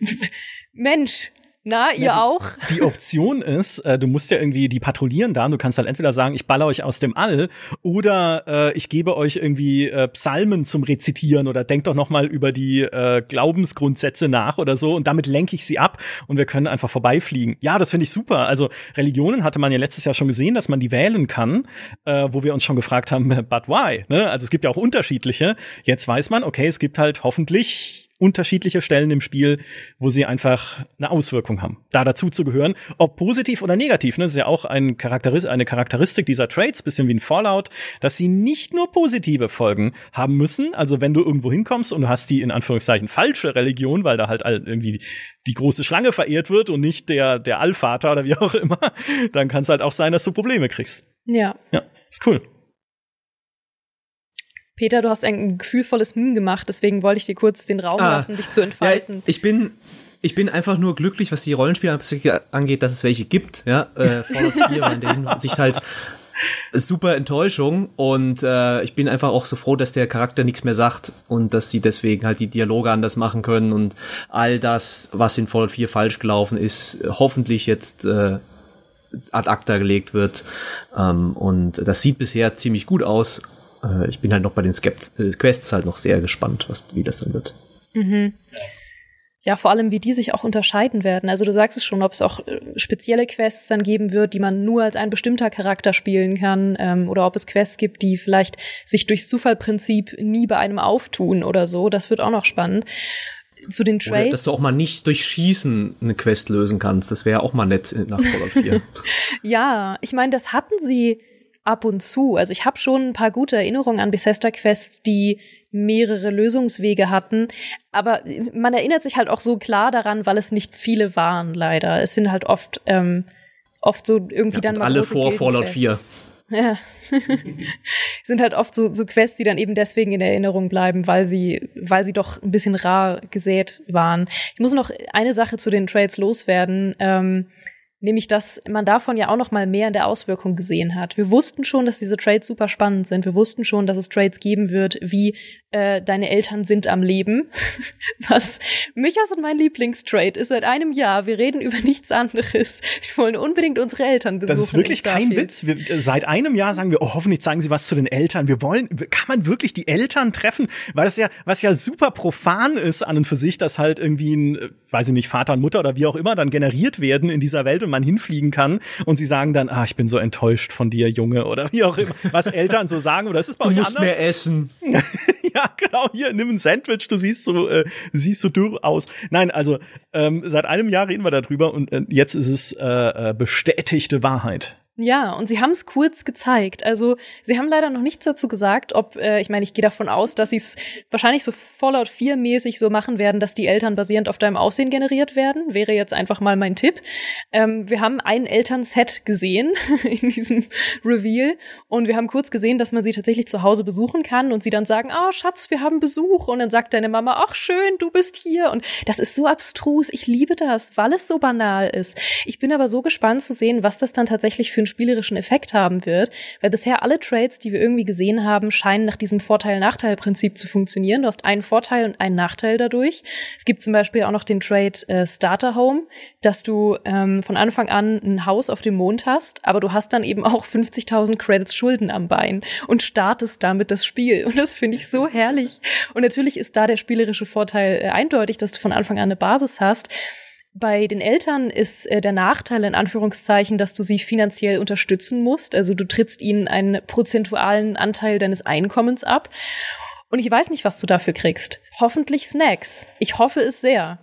Mensch, na, ihr ja, die, auch? Die Option ist, äh, du musst ja irgendwie die patrouillieren da. Du kannst halt entweder sagen, ich baller euch aus dem All oder äh, ich gebe euch irgendwie äh, Psalmen zum Rezitieren oder denkt doch noch mal über die äh, Glaubensgrundsätze nach oder so und damit lenke ich sie ab und wir können einfach vorbeifliegen. Ja, das finde ich super. Also Religionen hatte man ja letztes Jahr schon gesehen, dass man die wählen kann, äh, wo wir uns schon gefragt haben, but why? Ne? Also es gibt ja auch unterschiedliche. Jetzt weiß man, okay, es gibt halt hoffentlich unterschiedliche Stellen im Spiel, wo sie einfach eine Auswirkung haben, da dazu zu gehören. Ob positiv oder negativ, ne, das ist ja auch ein Charakteris eine Charakteristik dieser Trades, bisschen wie ein Fallout, dass sie nicht nur positive Folgen haben müssen. Also wenn du irgendwo hinkommst und du hast die in Anführungszeichen falsche Religion, weil da halt irgendwie die große Schlange verehrt wird und nicht der, der Allvater oder wie auch immer, dann kann es halt auch sein, dass du Probleme kriegst. Ja. Ja, ist cool. Peter, du hast ein gefühlvolles Hm gemacht, deswegen wollte ich dir kurz den Raum ah, lassen, dich zu entfalten. Ja, ich bin, ich bin einfach nur glücklich, was die Rollenspiele angeht, dass es welche gibt. Ja, äh, Fallout 4 war in der Hinsicht halt super Enttäuschung und äh, ich bin einfach auch so froh, dass der Charakter nichts mehr sagt und dass sie deswegen halt die Dialoge anders machen können und all das, was in Fallout 4 falsch gelaufen ist, hoffentlich jetzt äh, ad acta gelegt wird. Ähm, und das sieht bisher ziemlich gut aus. Äh, ich bin halt noch bei den Skept äh, Quests halt noch sehr gespannt, was, wie das dann wird. Mhm. Ja, vor allem, wie die sich auch unterscheiden werden. Also du sagst es schon, ob es auch äh, spezielle Quests dann geben wird, die man nur als ein bestimmter Charakter spielen kann, ähm, oder ob es Quests gibt, die vielleicht sich durchs Zufallprinzip nie bei einem auftun oder so. Das wird auch noch spannend. Zu den Trades. Oder, dass du auch mal nicht durch Schießen eine Quest lösen kannst. Das wäre auch mal nett nach Fallout 4. ja, ich meine, das hatten sie ab und zu. Also ich habe schon ein paar gute Erinnerungen an Bethesda-Quests, die mehrere Lösungswege hatten. Aber man erinnert sich halt auch so klar daran, weil es nicht viele waren, leider. Es sind halt oft, ähm, oft so irgendwie ja, dann mal. Alle vor Fallout 4. Ja. sind halt oft so, so Quests, die dann eben deswegen in Erinnerung bleiben, weil sie, weil sie doch ein bisschen rar gesät waren. Ich muss noch eine Sache zu den Trades loswerden. Ähm, nämlich dass man davon ja auch noch mal mehr in der Auswirkung gesehen hat. Wir wussten schon, dass diese Trades super spannend sind. Wir wussten schon, dass es Trades geben wird, wie äh, deine Eltern sind am Leben. Was Michas und mein Lieblingstrade ist seit einem Jahr. Wir reden über nichts anderes. Wir wollen unbedingt unsere Eltern besuchen. Das ist wirklich kein Witz. Wir, äh, seit einem Jahr sagen wir, oh, hoffentlich zeigen sie was zu den Eltern. Wir wollen, kann man wirklich die Eltern treffen? Weil das ja, was ja super profan ist an und für sich, dass halt irgendwie ein, äh, weiß ich nicht, Vater und Mutter oder wie auch immer dann generiert werden in dieser Welt und man hinfliegen kann und sie sagen dann, ah, ich bin so enttäuscht von dir, Junge, oder wie auch immer, was Eltern so sagen, oder ist es bei du euch musst anders? mehr essen. ja, genau, hier, nimm ein Sandwich, du siehst so, äh, siehst so dürr aus. Nein, also, ähm, seit einem Jahr reden wir darüber und äh, jetzt ist es äh, äh bestätigte Wahrheit. Ja, und sie haben es kurz gezeigt. Also sie haben leider noch nichts dazu gesagt, ob, äh, ich meine, ich gehe davon aus, dass sie es wahrscheinlich so Fallout 4-mäßig so machen werden, dass die Eltern basierend auf deinem Aussehen generiert werden. Wäre jetzt einfach mal mein Tipp. Ähm, wir haben ein Elternset gesehen in diesem Reveal und wir haben kurz gesehen, dass man sie tatsächlich zu Hause besuchen kann und sie dann sagen, ah, oh, Schatz, wir haben Besuch. Und dann sagt deine Mama, ach schön, du bist hier. Und das ist so abstrus. Ich liebe das, weil es so banal ist. Ich bin aber so gespannt zu sehen, was das dann tatsächlich für einen spielerischen Effekt haben wird, weil bisher alle Trades, die wir irgendwie gesehen haben, scheinen nach diesem Vorteil-Nachteil-Prinzip zu funktionieren. Du hast einen Vorteil und einen Nachteil dadurch. Es gibt zum Beispiel auch noch den Trade äh, Starter Home, dass du ähm, von Anfang an ein Haus auf dem Mond hast, aber du hast dann eben auch 50.000 Credits Schulden am Bein und startest damit das Spiel. Und das finde ich so herrlich. Und natürlich ist da der spielerische Vorteil äh, eindeutig, dass du von Anfang an eine Basis hast. Bei den Eltern ist äh, der Nachteil in Anführungszeichen, dass du sie finanziell unterstützen musst. Also du trittst ihnen einen prozentualen Anteil deines Einkommens ab. Und ich weiß nicht, was du dafür kriegst. Hoffentlich Snacks. Ich hoffe es sehr.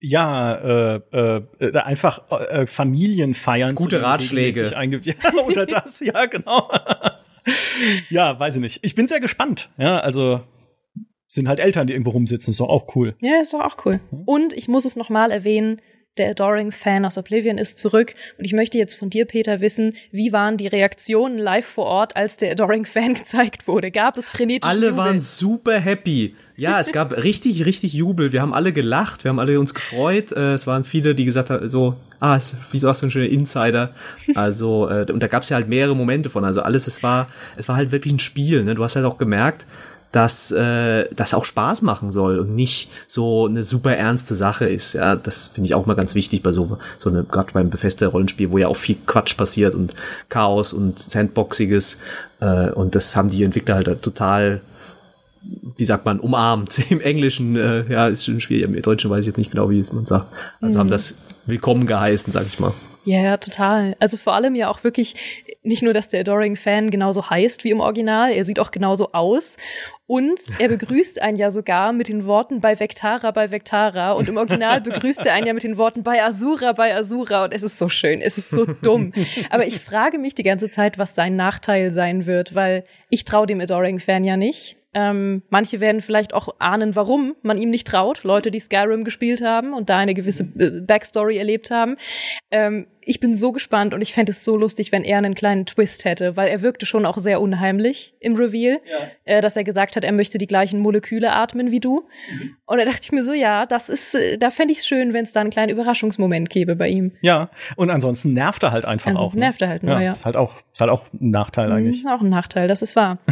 Ja, äh, äh, einfach äh, Familien feiern. Gute Ratschläge. Ja, oder das, ja, genau. ja, weiß ich nicht. Ich bin sehr gespannt. Ja, also sind halt Eltern, die irgendwo rumsitzen. Ist doch auch cool. Ja, ist doch auch cool. Und ich muss es nochmal erwähnen, der Adoring-Fan aus Oblivion ist zurück. Und ich möchte jetzt von dir, Peter, wissen, wie waren die Reaktionen live vor Ort, als der Adoring-Fan gezeigt wurde? Gab es frenetische Alle Jubel? waren super happy. Ja, es gab richtig, richtig Jubel. Wir haben alle gelacht, wir haben alle uns gefreut. Äh, es waren viele, die gesagt haben, so, ah, wie so was für ein schöner Insider. Also, äh, und da gab es ja halt mehrere Momente von. Also alles, es war, es war halt wirklich ein Spiel. Ne? Du hast halt auch gemerkt, dass äh, das auch Spaß machen soll und nicht so eine super ernste Sache ist. Ja, das finde ich auch mal ganz wichtig bei so so eine gerade beim befeste Rollenspiel, wo ja auch viel Quatsch passiert und Chaos und Sandboxiges äh, und das haben die Entwickler halt total wie sagt man, umarmt. Im Englischen, äh, ja, ist schon schwierig. Im Deutschen weiß ich jetzt nicht genau, wie man sagt. Also mhm. haben das willkommen geheißen, sag ich mal. Ja, ja, total. Also vor allem ja auch wirklich nicht nur, dass der Adoring Fan genauso heißt wie im Original, er sieht auch genauso aus. Und er begrüßt einen ja sogar mit den Worten bei Vectara, bei Vectara. Und im Original begrüßt er einen ja mit den Worten bei Asura, bei Asura. Und es ist so schön, es ist so dumm. Aber ich frage mich die ganze Zeit, was sein Nachteil sein wird, weil ich traue dem Adoring Fan ja nicht. Ähm, manche werden vielleicht auch ahnen, warum man ihm nicht traut. Leute, die Skyrim gespielt haben und da eine gewisse äh, Backstory erlebt haben. Ähm, ich bin so gespannt und ich fände es so lustig, wenn er einen kleinen Twist hätte, weil er wirkte schon auch sehr unheimlich im Reveal, ja. äh, dass er gesagt hat, er möchte die gleichen Moleküle atmen wie du. Mhm. Und da dachte ich mir so, ja, das ist, äh, da fände ich es schön, wenn es da einen kleinen Überraschungsmoment gäbe bei ihm. Ja, und ansonsten nervt er halt einfach ansonsten auch. Ne? nervt er halt nur, ja. ja. Ist halt auch, ist halt auch ein Nachteil mhm, eigentlich. Ist auch ein Nachteil, das ist wahr.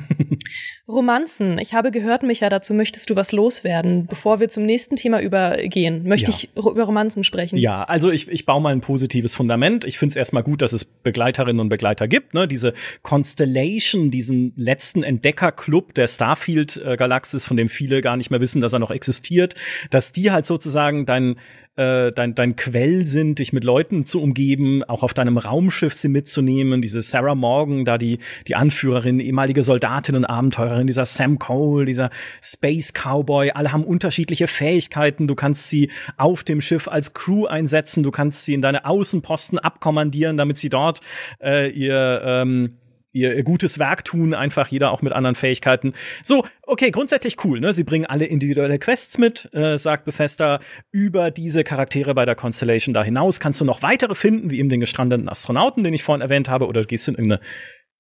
Romanzen. Ich habe gehört, Micha, dazu möchtest du was loswerden. Bevor wir zum nächsten Thema übergehen, möchte ja. ich über Romanzen sprechen. Ja, also ich, ich baue mal ein positives Fundament. Ich finde es erstmal gut, dass es Begleiterinnen und Begleiter gibt. Ne? Diese Constellation, diesen letzten Entdeckerclub der Starfield-Galaxis, von dem viele gar nicht mehr wissen, dass er noch existiert, dass die halt sozusagen dein äh, dein, dein Quell sind, dich mit Leuten zu umgeben, auch auf deinem Raumschiff sie mitzunehmen. Diese Sarah Morgan, da die, die Anführerin, ehemalige Soldatin und Abenteurerin, dieser Sam Cole, dieser Space Cowboy, alle haben unterschiedliche Fähigkeiten. Du kannst sie auf dem Schiff als Crew einsetzen, du kannst sie in deine Außenposten abkommandieren, damit sie dort äh, ihr ähm, ihr gutes Werk tun, einfach jeder auch mit anderen Fähigkeiten. So, okay, grundsätzlich cool, ne? Sie bringen alle individuelle Quests mit, äh, sagt Bethesda. Über diese Charaktere bei der Constellation da hinaus kannst du noch weitere finden, wie eben den gestrandeten Astronauten, den ich vorhin erwähnt habe, oder du gehst in irgendeine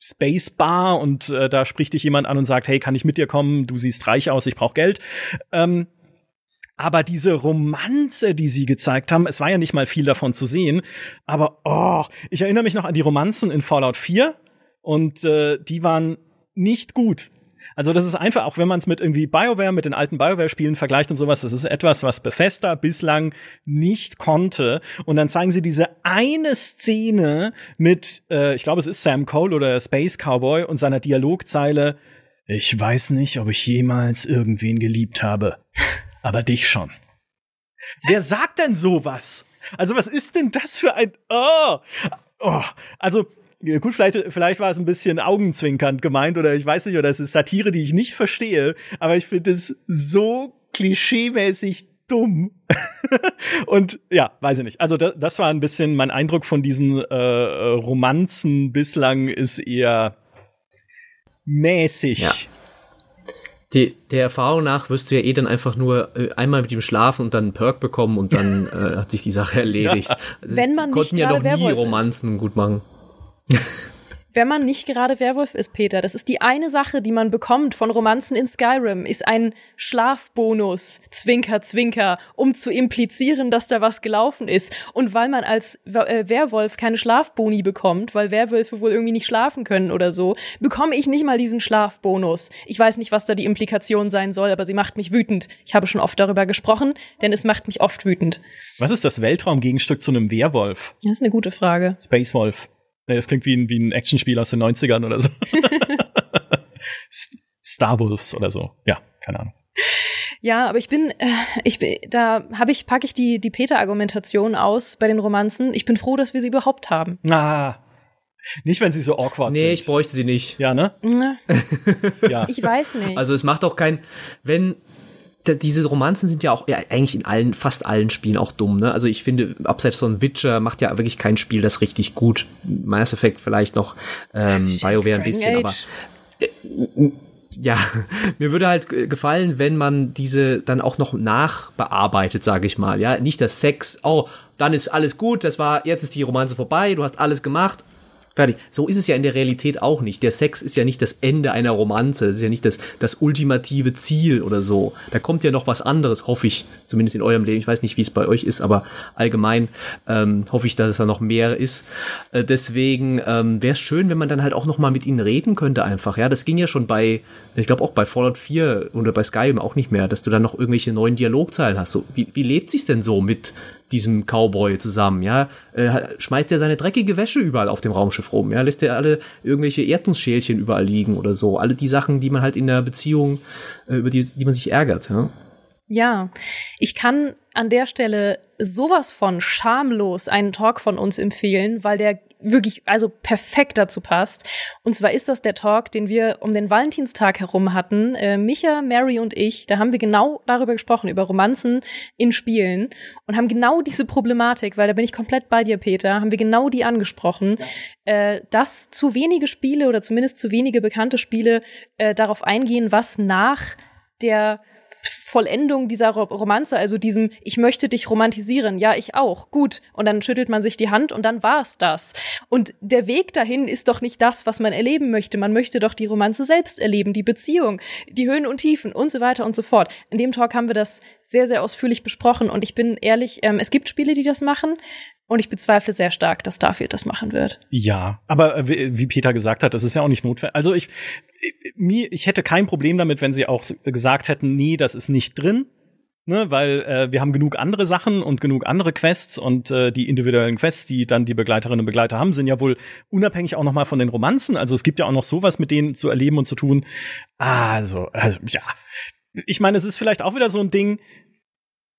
Space Bar und äh, da spricht dich jemand an und sagt, hey, kann ich mit dir kommen? Du siehst reich aus, ich brauche Geld. Ähm, aber diese Romanze, die sie gezeigt haben, es war ja nicht mal viel davon zu sehen, aber oh, ich erinnere mich noch an die Romanzen in Fallout 4, und äh, die waren nicht gut. Also das ist einfach, auch wenn man es mit irgendwie BioWare, mit den alten BioWare-Spielen vergleicht und sowas, das ist etwas, was Bethesda bislang nicht konnte. Und dann zeigen sie diese eine Szene mit, äh, ich glaube, es ist Sam Cole oder Space Cowboy und seiner Dialogzeile, ich weiß nicht, ob ich jemals irgendwen geliebt habe, aber dich schon. Wer sagt denn sowas? Also was ist denn das für ein, oh, oh, also gut, vielleicht, vielleicht war es ein bisschen augenzwinkernd gemeint oder ich weiß nicht, oder es ist Satire, die ich nicht verstehe, aber ich finde es so klischeemäßig dumm. und ja, weiß ich nicht. Also das, das war ein bisschen mein Eindruck von diesen äh, Romanzen bislang ist eher mäßig. Ja. Die, der Erfahrung nach wirst du ja eh dann einfach nur äh, einmal mit ihm schlafen und dann einen Perk bekommen und dann äh, hat sich die Sache erledigt. Ja. Wenn man konnten nicht ja noch nie Romanzen ist. gut machen. wenn man nicht gerade Werwolf ist, Peter. Das ist die eine Sache, die man bekommt von Romanzen in Skyrim, ist ein Schlafbonus, Zwinker, Zwinker, um zu implizieren, dass da was gelaufen ist. Und weil man als äh, Werwolf keine Schlafboni bekommt, weil Werwölfe wohl irgendwie nicht schlafen können oder so, bekomme ich nicht mal diesen Schlafbonus. Ich weiß nicht, was da die Implikation sein soll, aber sie macht mich wütend. Ich habe schon oft darüber gesprochen, denn es macht mich oft wütend. Was ist das Weltraumgegenstück zu einem Werwolf? Das ist eine gute Frage. Space Wolf. Nee, das klingt wie ein, wie ein Actionspiel aus den 90ern oder so. Star Wolves oder so. Ja, keine Ahnung. Ja, aber ich bin, äh, ich bin, da habe ich, packe ich die, die Peter-Argumentation aus bei den Romanzen. Ich bin froh, dass wir sie überhaupt haben. Ah. Nicht, wenn sie so awkward nee, sind. Nee, ich bräuchte sie nicht. Ja, ne? ja. Ich weiß nicht. Also es macht auch kein, wenn, diese Romanzen sind ja auch ja, eigentlich in allen, fast allen Spielen auch dumm, ne? Also ich finde, abseits von Witcher macht ja wirklich kein Spiel das richtig gut. Mass Effect vielleicht noch, ähm, BioWare ein bisschen, aber äh, ja, mir würde halt gefallen, wenn man diese dann auch noch nachbearbeitet, sage ich mal, ja, nicht das Sex, oh, dann ist alles gut, das war, jetzt ist die Romanze vorbei, du hast alles gemacht, Fertig. So ist es ja in der Realität auch nicht. Der Sex ist ja nicht das Ende einer Romanze. Das ist ja nicht das, das ultimative Ziel oder so. Da kommt ja noch was anderes, hoffe ich. Zumindest in eurem Leben. Ich weiß nicht, wie es bei euch ist, aber allgemein ähm, hoffe ich, dass es da noch mehr ist. Äh, deswegen ähm, wäre es schön, wenn man dann halt auch noch mal mit ihnen reden könnte einfach. Ja, das ging ja schon bei, ich glaube auch bei Fallout 4 oder bei Skyrim auch nicht mehr, dass du dann noch irgendwelche neuen Dialogzeilen hast. So, wie, wie lebt sich's denn so mit diesem Cowboy zusammen, ja? Äh, schmeißt er seine dreckige Wäsche überall auf dem Raumschiff rum, ja? Lässt er alle irgendwelche Erdnussschälchen überall liegen oder so? Alle die Sachen, die man halt in der Beziehung, äh, über die, die man sich ärgert, ja? Ja, ich kann an der Stelle sowas von schamlos einen Talk von uns empfehlen, weil der wirklich also perfekt dazu passt. Und zwar ist das der Talk, den wir um den Valentinstag herum hatten. Äh, Micha, Mary und ich, da haben wir genau darüber gesprochen, über Romanzen in Spielen und haben genau diese Problematik, weil da bin ich komplett bei dir, Peter, haben wir genau die angesprochen, ja. äh, dass zu wenige Spiele oder zumindest zu wenige bekannte Spiele äh, darauf eingehen, was nach der Vollendung dieser Romanze, also diesem Ich möchte dich romantisieren. Ja, ich auch. Gut. Und dann schüttelt man sich die Hand und dann war's das. Und der Weg dahin ist doch nicht das, was man erleben möchte. Man möchte doch die Romanze selbst erleben, die Beziehung, die Höhen und Tiefen und so weiter und so fort. In dem Talk haben wir das sehr, sehr ausführlich besprochen und ich bin ehrlich, ähm, es gibt Spiele, die das machen. Und ich bezweifle sehr stark, dass Starfield das machen wird. Ja, aber äh, wie Peter gesagt hat, das ist ja auch nicht notwendig. Also ich, mir, ich hätte kein Problem damit, wenn sie auch gesagt hätten, nee, das ist nicht drin. Ne, weil äh, wir haben genug andere Sachen und genug andere Quests und äh, die individuellen Quests, die dann die Begleiterinnen und Begleiter haben, sind ja wohl unabhängig auch noch mal von den Romanzen. Also es gibt ja auch noch sowas mit denen zu erleben und zu tun. Also, äh, ja. Ich meine, es ist vielleicht auch wieder so ein Ding,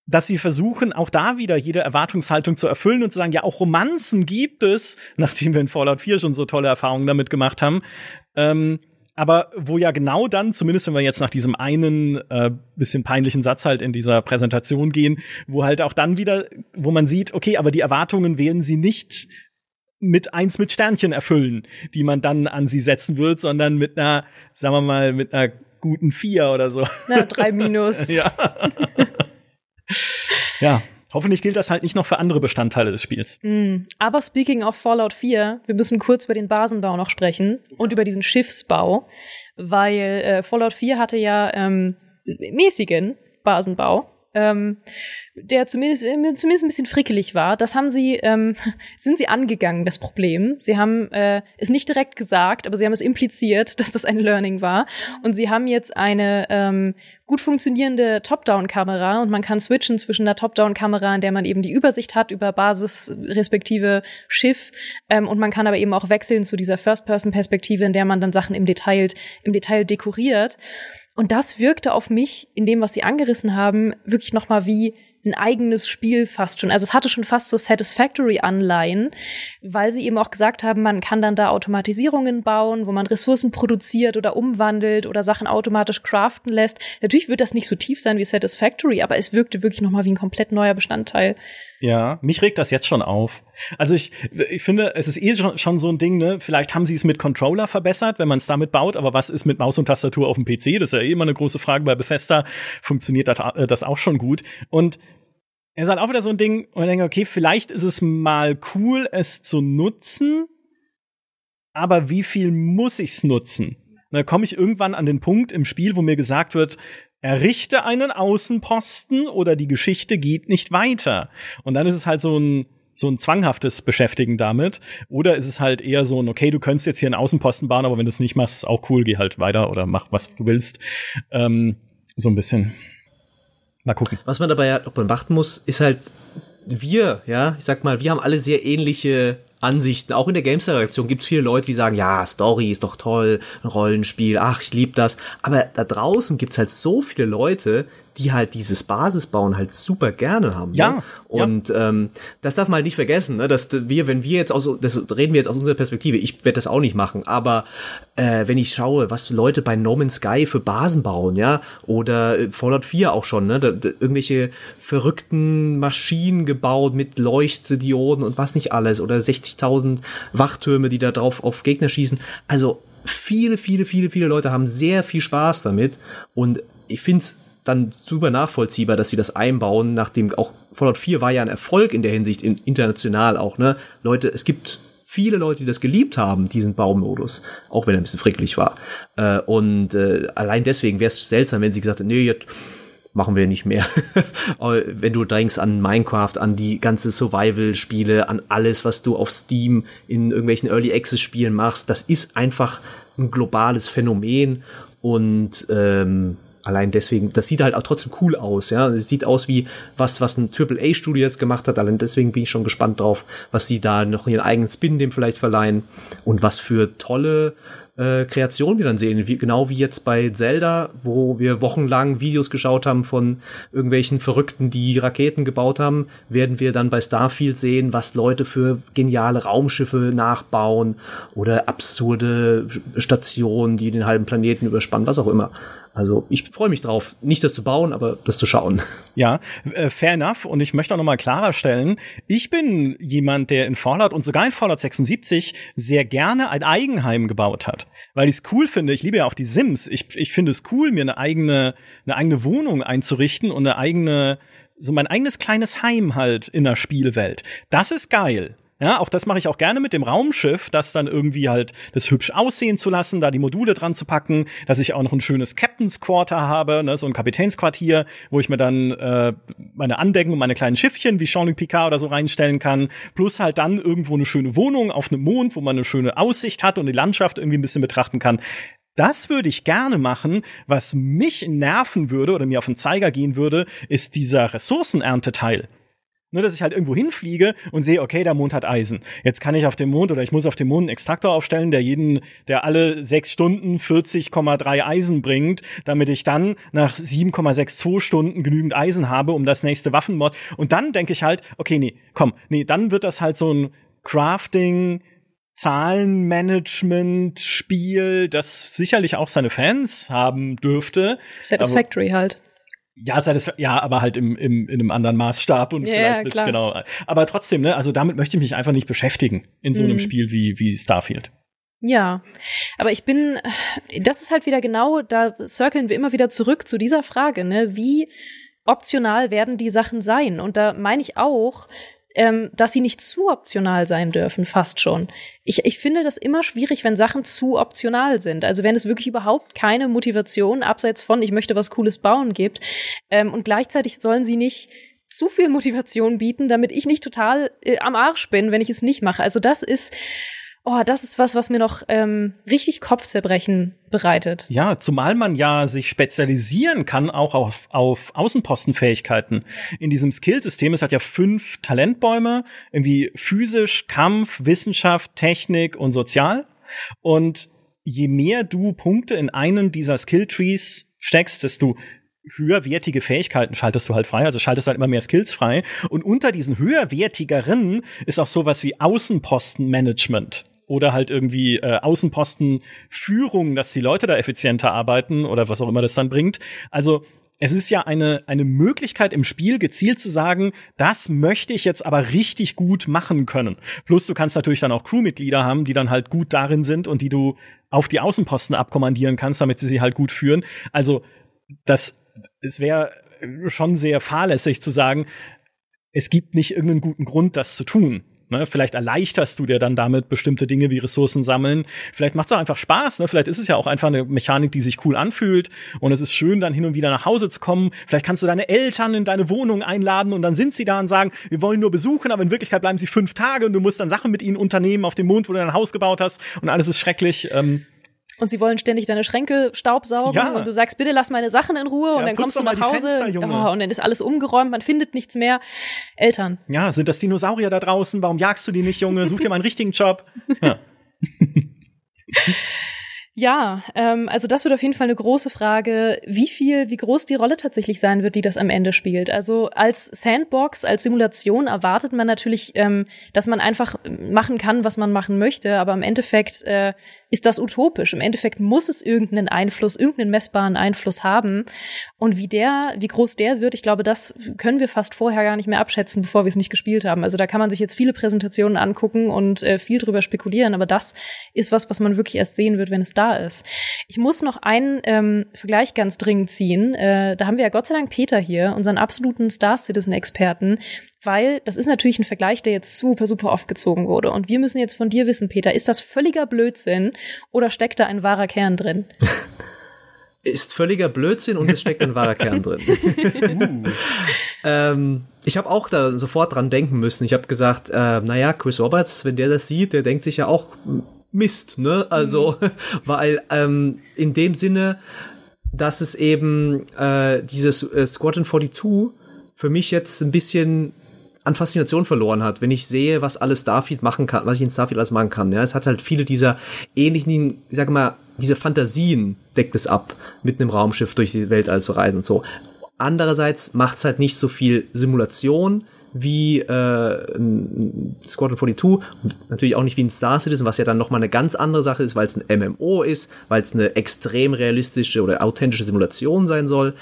dass sie versuchen, auch da wieder jede Erwartungshaltung zu erfüllen und zu sagen, ja, auch Romanzen gibt es, nachdem wir in Fallout 4 schon so tolle Erfahrungen damit gemacht haben. Ähm, aber wo ja genau dann, zumindest wenn wir jetzt nach diesem einen äh, bisschen peinlichen Satz halt in dieser Präsentation gehen, wo halt auch dann wieder, wo man sieht, okay, aber die Erwartungen werden sie nicht mit eins mit Sternchen erfüllen, die man dann an sie setzen wird, sondern mit einer, sagen wir mal, mit einer guten vier oder so. Na, drei minus. ja. ja. Hoffentlich gilt das halt nicht noch für andere Bestandteile des Spiels. Mm. Aber speaking of Fallout 4, wir müssen kurz über den Basenbau noch sprechen und über diesen Schiffsbau, weil äh, Fallout 4 hatte ja ähm, mäßigen Basenbau. Ähm, der zumindest, äh, zumindest ein bisschen frickelig war. Das haben sie, ähm, sind sie angegangen, das Problem. Sie haben äh, es nicht direkt gesagt, aber sie haben es impliziert, dass das ein Learning war. Und sie haben jetzt eine ähm, gut funktionierende Top-Down-Kamera und man kann switchen zwischen der Top-Down-Kamera, in der man eben die Übersicht hat über Basis respektive Schiff ähm, und man kann aber eben auch wechseln zu dieser First-Person-Perspektive, in der man dann Sachen im Detail, im Detail dekoriert. Und das wirkte auf mich, in dem, was sie angerissen haben, wirklich nochmal wie ein eigenes Spiel fast schon. Also es hatte schon fast so Satisfactory-Anleihen, weil sie eben auch gesagt haben, man kann dann da Automatisierungen bauen, wo man Ressourcen produziert oder umwandelt oder Sachen automatisch craften lässt. Natürlich wird das nicht so tief sein wie Satisfactory, aber es wirkte wirklich nochmal wie ein komplett neuer Bestandteil. Ja, mich regt das jetzt schon auf. Also ich, ich finde, es ist eh schon, schon so ein Ding, ne? Vielleicht haben sie es mit Controller verbessert, wenn man es damit baut, aber was ist mit Maus und Tastatur auf dem PC? Das ist ja eh immer eine große Frage. Bei Bethesda funktioniert das, äh, das auch schon gut. Und er ist halt auch wieder so ein Ding, wo man denkt, okay, vielleicht ist es mal cool, es zu nutzen, aber wie viel muss ich's nutzen? Da komme ich irgendwann an den Punkt im Spiel, wo mir gesagt wird, errichte einen Außenposten oder die Geschichte geht nicht weiter. Und dann ist es halt so ein, so ein zwanghaftes Beschäftigen damit. Oder ist es halt eher so ein, okay, du könntest jetzt hier einen Außenposten bauen, aber wenn du es nicht machst, ist auch cool, geh halt weiter oder mach, was du willst. Ähm, so ein bisschen. Mal gucken. Was man dabei ja ob man beachten muss, ist halt, wir, ja, ich sag mal, wir haben alle sehr ähnliche Ansichten. Auch in der Gamester-Redaktion gibt es viele Leute, die sagen, ja, Story ist doch toll, Rollenspiel, ach, ich liebe das. Aber da draußen gibt's halt so viele Leute, die halt dieses Basisbauen halt super gerne haben. Ja. Ne? Und ja. Ähm, das darf man halt nicht vergessen, ne? dass wir, wenn wir jetzt aus, das reden wir jetzt aus unserer Perspektive, ich werde das auch nicht machen, aber äh, wenn ich schaue, was Leute bei No Man's Sky für Basen bauen, ja, oder Fallout 4 auch schon, ne, da, da, irgendwelche verrückten Maschinen gebaut mit Leuchtdioden und was nicht alles, oder 60.000 Wachtürme, die da drauf auf Gegner schießen. Also viele, viele, viele, viele Leute haben sehr viel Spaß damit und ich finde es dann super nachvollziehbar, dass sie das einbauen, nachdem auch Fallout 4 war ja ein Erfolg in der Hinsicht in, international auch, ne? Leute, es gibt viele Leute, die das geliebt haben, diesen Baumodus, auch wenn er ein bisschen fricklich war. Äh, und äh, allein deswegen wäre es seltsam, wenn sie gesagt hätten, nee, jetzt machen wir nicht mehr. wenn du denkst an Minecraft, an die ganze Survival-Spiele, an alles, was du auf Steam in irgendwelchen Early Access-Spielen machst, das ist einfach ein globales Phänomen und ähm, allein deswegen, das sieht halt auch trotzdem cool aus, ja. Es sieht aus wie was, was ein AAA-Studio jetzt gemacht hat. Allein deswegen bin ich schon gespannt drauf, was sie da noch ihren eigenen Spin dem vielleicht verleihen und was für tolle äh, Kreationen wir dann sehen. Wie, genau wie jetzt bei Zelda, wo wir wochenlang Videos geschaut haben von irgendwelchen Verrückten, die Raketen gebaut haben, werden wir dann bei Starfield sehen, was Leute für geniale Raumschiffe nachbauen oder absurde Stationen, die den halben Planeten überspannen, was auch immer. Also ich freue mich drauf, nicht das zu bauen, aber das zu schauen. Ja, äh, fair enough. Und ich möchte auch nochmal klarer stellen, ich bin jemand, der in Fallout und sogar in Fallout 76 sehr gerne ein Eigenheim gebaut hat. Weil ich es cool finde, ich liebe ja auch die Sims. Ich, ich finde es cool, mir eine eigene, eine eigene Wohnung einzurichten und eine eigene, so mein eigenes kleines Heim halt in der Spielwelt. Das ist geil. Ja, auch das mache ich auch gerne mit dem Raumschiff, das dann irgendwie halt das hübsch aussehen zu lassen, da die Module dran zu packen, dass ich auch noch ein schönes Captain's Quarter habe, ne, so ein Kapitänsquartier, wo ich mir dann äh, meine Andecken und meine kleinen Schiffchen wie Jean-Luc Picard oder so reinstellen kann, plus halt dann irgendwo eine schöne Wohnung auf einem Mond, wo man eine schöne Aussicht hat und die Landschaft irgendwie ein bisschen betrachten kann. Das würde ich gerne machen. Was mich nerven würde oder mir auf den Zeiger gehen würde, ist dieser Ressourcenernteteil. Nur, dass ich halt irgendwo hinfliege und sehe, okay, der Mond hat Eisen. Jetzt kann ich auf dem Mond oder ich muss auf dem Mond einen Extraktor aufstellen, der jeden, der alle sechs Stunden 40,3 Eisen bringt, damit ich dann nach 7,62 Stunden genügend Eisen habe, um das nächste Waffenmod. Und dann denke ich halt, okay, nee, komm, nee, dann wird das halt so ein Crafting, Zahlenmanagement-Spiel, das sicherlich auch seine Fans haben dürfte. Satisfactory halt. Ja, ja, aber halt im, im, in einem anderen Maßstab und ja, vielleicht ist genau. Aber trotzdem, ne, also damit möchte ich mich einfach nicht beschäftigen in so einem mhm. Spiel wie, wie Starfield. Ja, aber ich bin, das ist halt wieder genau, da circlen wir immer wieder zurück zu dieser Frage, ne, wie optional werden die Sachen sein? Und da meine ich auch, ähm, dass sie nicht zu optional sein dürfen, fast schon. Ich, ich finde das immer schwierig, wenn Sachen zu optional sind. Also wenn es wirklich überhaupt keine Motivation abseits von, ich möchte was Cooles bauen gibt. Ähm, und gleichzeitig sollen sie nicht zu viel Motivation bieten, damit ich nicht total äh, am Arsch bin, wenn ich es nicht mache. Also das ist oh, das ist was, was mir noch ähm, richtig Kopfzerbrechen bereitet. Ja, zumal man ja sich spezialisieren kann, auch auf, auf Außenpostenfähigkeiten. In diesem Skillsystem, es hat ja fünf Talentbäume, irgendwie physisch, Kampf, Wissenschaft, Technik und Sozial. Und je mehr du Punkte in einen dieser Skilltrees steckst, desto höherwertige Fähigkeiten schaltest du halt frei, also schaltest halt immer mehr Skills frei. Und unter diesen höherwertigeren ist auch sowas wie Außenpostenmanagement oder halt irgendwie äh, Außenpostenführung, dass die Leute da effizienter arbeiten oder was auch immer das dann bringt. Also es ist ja eine, eine Möglichkeit im Spiel, gezielt zu sagen, das möchte ich jetzt aber richtig gut machen können. Plus du kannst natürlich dann auch Crewmitglieder haben, die dann halt gut darin sind und die du auf die Außenposten abkommandieren kannst, damit sie sie halt gut führen. Also das, es wäre schon sehr fahrlässig zu sagen, es gibt nicht irgendeinen guten Grund, das zu tun. Ne? Vielleicht erleichterst du dir dann damit bestimmte Dinge wie Ressourcen sammeln. Vielleicht macht es auch einfach Spaß. Ne? Vielleicht ist es ja auch einfach eine Mechanik, die sich cool anfühlt. Und es ist schön, dann hin und wieder nach Hause zu kommen. Vielleicht kannst du deine Eltern in deine Wohnung einladen und dann sind sie da und sagen, wir wollen nur besuchen, aber in Wirklichkeit bleiben sie fünf Tage und du musst dann Sachen mit ihnen unternehmen auf dem Mond, wo du dein Haus gebaut hast und alles ist schrecklich. Ähm, und sie wollen ständig deine Schränke staubsaugen ja. und du sagst, bitte lass meine Sachen in Ruhe ja, und dann kommst du nach Hause Fenster, oh, und dann ist alles umgeräumt, man findet nichts mehr. Eltern. Ja, sind das Dinosaurier da draußen? Warum jagst du die nicht, Junge? Such dir mal einen richtigen Job. Ja. Ja, ähm, also das wird auf jeden Fall eine große Frage, wie viel, wie groß die Rolle tatsächlich sein wird, die das am Ende spielt. Also als Sandbox, als Simulation erwartet man natürlich, ähm, dass man einfach machen kann, was man machen möchte, aber im Endeffekt äh, ist das utopisch. Im Endeffekt muss es irgendeinen Einfluss, irgendeinen messbaren Einfluss haben. Und wie der, wie groß der wird, ich glaube, das können wir fast vorher gar nicht mehr abschätzen, bevor wir es nicht gespielt haben. Also da kann man sich jetzt viele Präsentationen angucken und äh, viel drüber spekulieren, aber das ist was, was man wirklich erst sehen wird, wenn es da ist. Ich muss noch einen ähm, Vergleich ganz dringend ziehen. Äh, da haben wir ja Gott sei Dank Peter hier, unseren absoluten Star Citizen-Experten, weil das ist natürlich ein Vergleich, der jetzt super, super oft gezogen wurde. Und wir müssen jetzt von dir wissen, Peter, ist das völliger Blödsinn oder steckt da ein wahrer Kern drin? ist völliger Blödsinn und es steckt ein wahrer Kern drin. uh. ähm, ich habe auch da sofort dran denken müssen. Ich habe gesagt, äh, naja, Chris Roberts, wenn der das sieht, der denkt sich ja auch Mist, ne? Also, mhm. weil ähm, in dem Sinne, dass es eben äh, dieses äh, Squadron 42 für mich jetzt ein bisschen an Faszination verloren hat, wenn ich sehe, was alles Starfield machen kann, was ich in Starfield alles machen kann. Ja, es hat halt viele dieser ähnlichen, ich sag mal, diese Fantasien deckt es ab, mit einem Raumschiff durch die Weltall zu reisen und so. Andererseits macht es halt nicht so viel Simulation wie äh, Squadron 42 und natürlich auch nicht wie ein Star Citizen, was ja dann nochmal eine ganz andere Sache ist, weil es ein MMO ist, weil es eine extrem realistische oder authentische Simulation sein soll.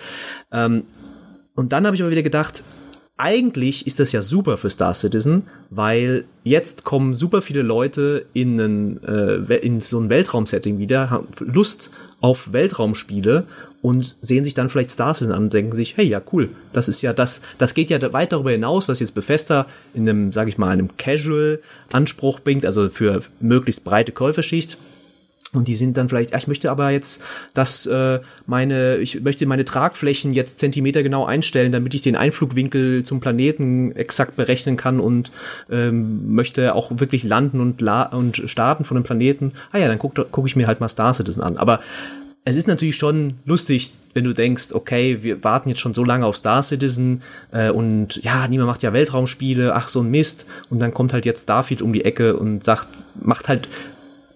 Ähm, und dann habe ich aber wieder gedacht, eigentlich ist das ja super für Star Citizen, weil jetzt kommen super viele Leute in, einen, äh, in so ein Weltraumsetting wieder, haben Lust auf Weltraumspiele und sehen sich dann vielleicht Star Citizen an und denken sich, hey, ja, cool, das ist ja das, das geht ja weit darüber hinaus, was jetzt Bethesda in einem, sag ich mal, einem Casual-Anspruch bringt, also für möglichst breite Käuferschicht. Und die sind dann vielleicht, ja, ich möchte aber jetzt, dass äh, meine, ich möchte meine Tragflächen jetzt Zentimeter genau einstellen, damit ich den Einflugwinkel zum Planeten exakt berechnen kann und ähm, möchte auch wirklich landen und, la und starten von dem Planeten. Ah ja, dann gucke guck ich mir halt mal Star Citizen an. Aber es ist natürlich schon lustig, wenn du denkst, okay, wir warten jetzt schon so lange auf Star Citizen äh, und ja, niemand macht ja Weltraumspiele, ach so ein Mist. Und dann kommt halt jetzt Starfield um die Ecke und sagt, macht halt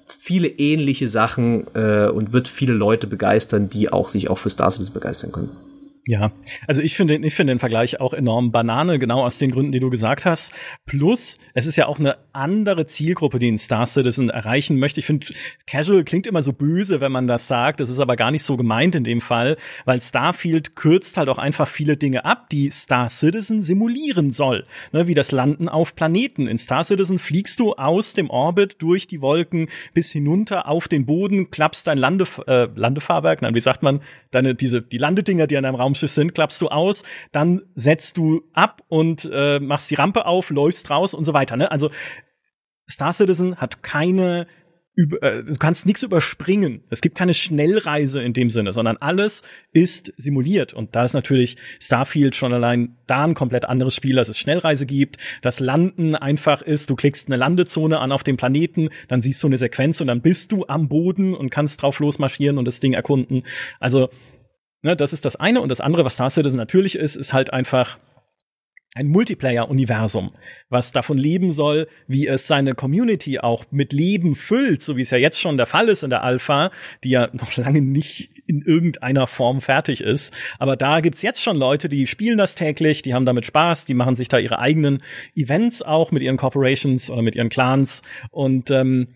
viele ähnliche Sachen äh, und wird viele Leute begeistern, die auch sich auch für Star Citizen begeistern können. Ja, also ich finde ich finde den Vergleich auch enorm Banane, genau aus den Gründen, die du gesagt hast. Plus, es ist ja auch eine andere Zielgruppe, die ein Star Citizen erreichen möchte. Ich finde, Casual klingt immer so böse, wenn man das sagt. Das ist aber gar nicht so gemeint in dem Fall, weil Starfield kürzt halt auch einfach viele Dinge ab, die Star Citizen simulieren soll. Ne, wie das Landen auf Planeten. In Star Citizen fliegst du aus dem Orbit durch die Wolken bis hinunter auf den Boden, klappst dein Lande, äh, Landefahrwerk, nein, wie sagt man, deine, diese, die Landedinger, die an deinem Raum Raumschiff sind, klappst du aus, dann setzt du ab und äh, machst die Rampe auf, läufst raus und so weiter. Ne? Also Star Citizen hat keine über, äh, du kannst nichts überspringen. Es gibt keine Schnellreise in dem Sinne, sondern alles ist simuliert. Und da ist natürlich Starfield schon allein da ein komplett anderes Spiel, dass es Schnellreise gibt, das Landen einfach ist, du klickst eine Landezone an auf dem Planeten, dann siehst du eine Sequenz und dann bist du am Boden und kannst drauf losmarschieren und das Ding erkunden. Also Ne, das ist das eine. Und das andere, was Star Citizen natürlich ist, ist halt einfach ein Multiplayer-Universum, was davon leben soll, wie es seine Community auch mit Leben füllt, so wie es ja jetzt schon der Fall ist in der Alpha, die ja noch lange nicht in irgendeiner Form fertig ist. Aber da gibt's jetzt schon Leute, die spielen das täglich, die haben damit Spaß, die machen sich da ihre eigenen Events auch mit ihren Corporations oder mit ihren Clans. Und ähm,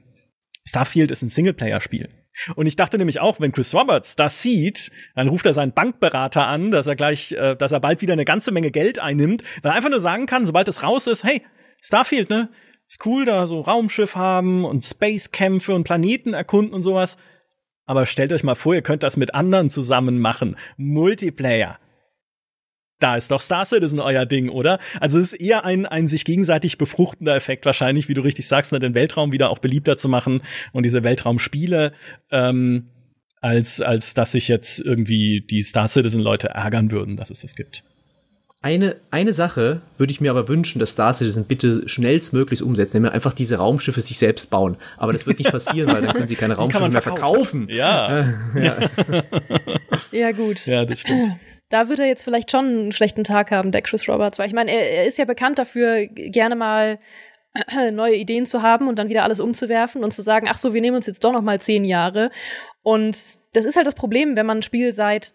Starfield ist ein Singleplayer-Spiel. Und ich dachte nämlich auch, wenn Chris Roberts das sieht, dann ruft er seinen Bankberater an, dass er gleich, äh, dass er bald wieder eine ganze Menge Geld einnimmt, weil er einfach nur sagen kann, sobald es raus ist, hey, Starfield, ne? Ist cool, da so Raumschiff haben und Spacekämpfe und Planeten erkunden und sowas. Aber stellt euch mal vor, ihr könnt das mit anderen zusammen machen. Multiplayer da ist doch Star Citizen euer Ding, oder? Also es ist eher ein, ein sich gegenseitig befruchtender Effekt wahrscheinlich, wie du richtig sagst, ne, den Weltraum wieder auch beliebter zu machen und diese Weltraumspiele, ähm, als, als dass sich jetzt irgendwie die Star Citizen-Leute ärgern würden, dass es das gibt. Eine, eine Sache würde ich mir aber wünschen, dass Star Citizen bitte schnellstmöglichst umsetzt, nämlich einfach diese Raumschiffe sich selbst bauen. Aber das wird nicht passieren, weil dann können sie keine Raumschiffe mehr verkaufen. Ja. ja. ja, gut. Ja, das stimmt da wird er jetzt vielleicht schon einen schlechten Tag haben, der Chris Roberts, weil ich meine, er, er ist ja bekannt dafür, gerne mal neue Ideen zu haben und dann wieder alles umzuwerfen und zu sagen, ach so, wir nehmen uns jetzt doch noch mal zehn Jahre. Und das ist halt das Problem, wenn man ein Spiel seit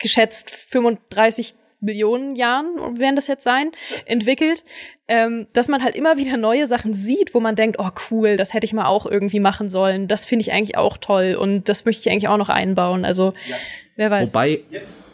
geschätzt 35 Millionen Jahren, werden das jetzt sein, entwickelt, ähm, dass man halt immer wieder neue Sachen sieht, wo man denkt, oh cool, das hätte ich mal auch irgendwie machen sollen. Das finde ich eigentlich auch toll und das möchte ich eigentlich auch noch einbauen. Also, ja. wer weiß. Wobei, jetzt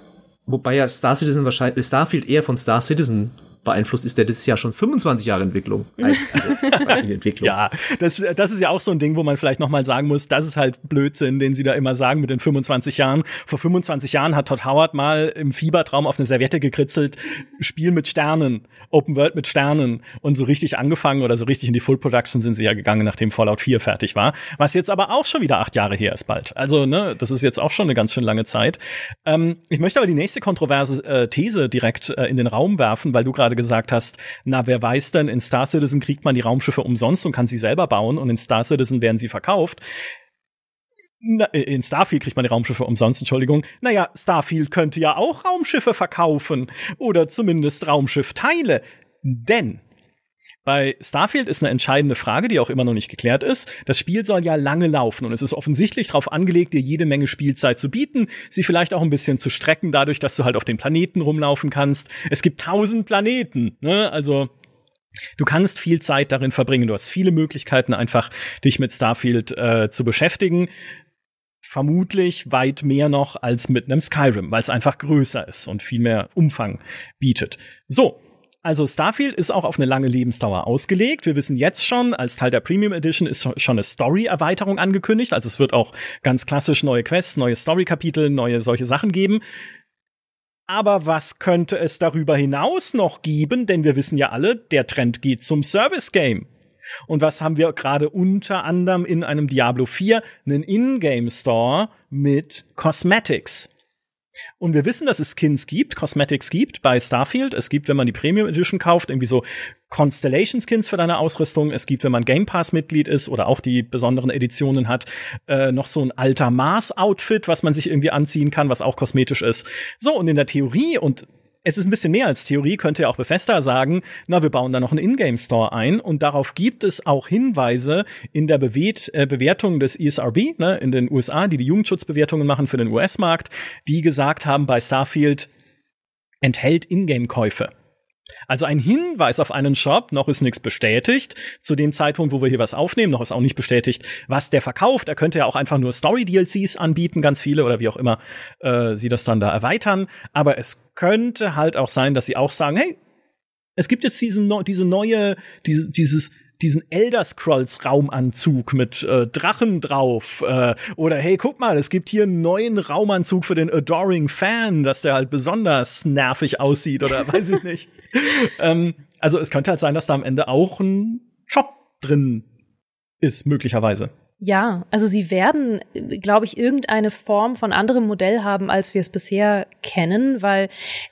Wobei ja Star Citizen wahrscheinlich, Starfield eher von Star Citizen beeinflusst ist, der das ist ja schon 25 Jahre Entwicklung. Also, Entwicklung. ja, das, das ist ja auch so ein Ding, wo man vielleicht noch mal sagen muss, das ist halt Blödsinn, den sie da immer sagen mit den 25 Jahren. Vor 25 Jahren hat Todd Howard mal im Fiebertraum auf eine Serviette gekritzelt, Spiel mit Sternen, Open World mit Sternen und so richtig angefangen oder so richtig in die Full Production sind sie ja gegangen, nachdem Fallout 4 fertig war, was jetzt aber auch schon wieder acht Jahre her ist bald. Also, ne, das ist jetzt auch schon eine ganz schön lange Zeit. Ähm, ich möchte aber die nächste kontroverse äh, These direkt äh, in den Raum werfen, weil du gerade gesagt hast, na, wer weiß denn, in Star Citizen kriegt man die Raumschiffe umsonst und kann sie selber bauen und in Star Citizen werden sie verkauft. Na, äh, in Starfield kriegt man die Raumschiffe umsonst, Entschuldigung. Naja, Starfield könnte ja auch Raumschiffe verkaufen. Oder zumindest Raumschiffteile. Denn Bei Starfield ist eine entscheidende Frage, die auch immer noch nicht geklärt ist. Das Spiel soll ja lange laufen und es ist offensichtlich darauf angelegt, dir jede Menge Spielzeit zu bieten, sie vielleicht auch ein bisschen zu strecken, dadurch, dass du halt auf den Planeten rumlaufen kannst. Es gibt tausend Planeten, ne? Also Du kannst viel Zeit darin verbringen. Du hast viele Möglichkeiten, einfach dich mit Starfield äh, zu beschäftigen. Vermutlich weit mehr noch als mit einem Skyrim, weil es einfach größer ist und viel mehr Umfang bietet. So, also Starfield ist auch auf eine lange Lebensdauer ausgelegt. Wir wissen jetzt schon, als Teil der Premium Edition ist schon eine Story-Erweiterung angekündigt. Also es wird auch ganz klassisch neue Quests, neue Story-Kapitel, neue solche Sachen geben. Aber was könnte es darüber hinaus noch geben? Denn wir wissen ja alle, der Trend geht zum Service Game. Und was haben wir gerade unter anderem in einem Diablo 4? Einen Ingame Store mit Cosmetics. Und wir wissen, dass es Skins gibt, Cosmetics gibt bei Starfield. Es gibt, wenn man die Premium Edition kauft, irgendwie so Constellation Skins für deine Ausrüstung. Es gibt, wenn man Game Pass Mitglied ist oder auch die besonderen Editionen hat, äh, noch so ein alter Mars Outfit, was man sich irgendwie anziehen kann, was auch kosmetisch ist. So, und in der Theorie und es ist ein bisschen mehr als Theorie, könnte ja auch Bethesda sagen, na, wir bauen da noch einen Ingame-Store ein und darauf gibt es auch Hinweise in der Bewet äh, Bewertung des ESRB, ne, in den USA, die die Jugendschutzbewertungen machen für den US-Markt, die gesagt haben, bei Starfield enthält Ingame-Käufe. Also ein Hinweis auf einen Shop, noch ist nichts bestätigt. Zu dem Zeitpunkt, wo wir hier was aufnehmen, noch ist auch nicht bestätigt, was der verkauft. Er könnte ja auch einfach nur Story-DLCs anbieten, ganz viele oder wie auch immer äh, sie das dann da erweitern. Aber es könnte halt auch sein, dass sie auch sagen, hey, es gibt jetzt diesen, diese neue, diese, dieses diesen Elder Scrolls Raumanzug mit äh, Drachen drauf äh, oder hey, guck mal, es gibt hier einen neuen Raumanzug für den Adoring Fan, dass der halt besonders nervig aussieht oder weiß ich nicht. ähm, also es könnte halt sein, dass da am Ende auch ein Shop drin ist, möglicherweise. Ja, also sie werden, glaube ich, irgendeine Form von anderem Modell haben, als wir es bisher kennen, weil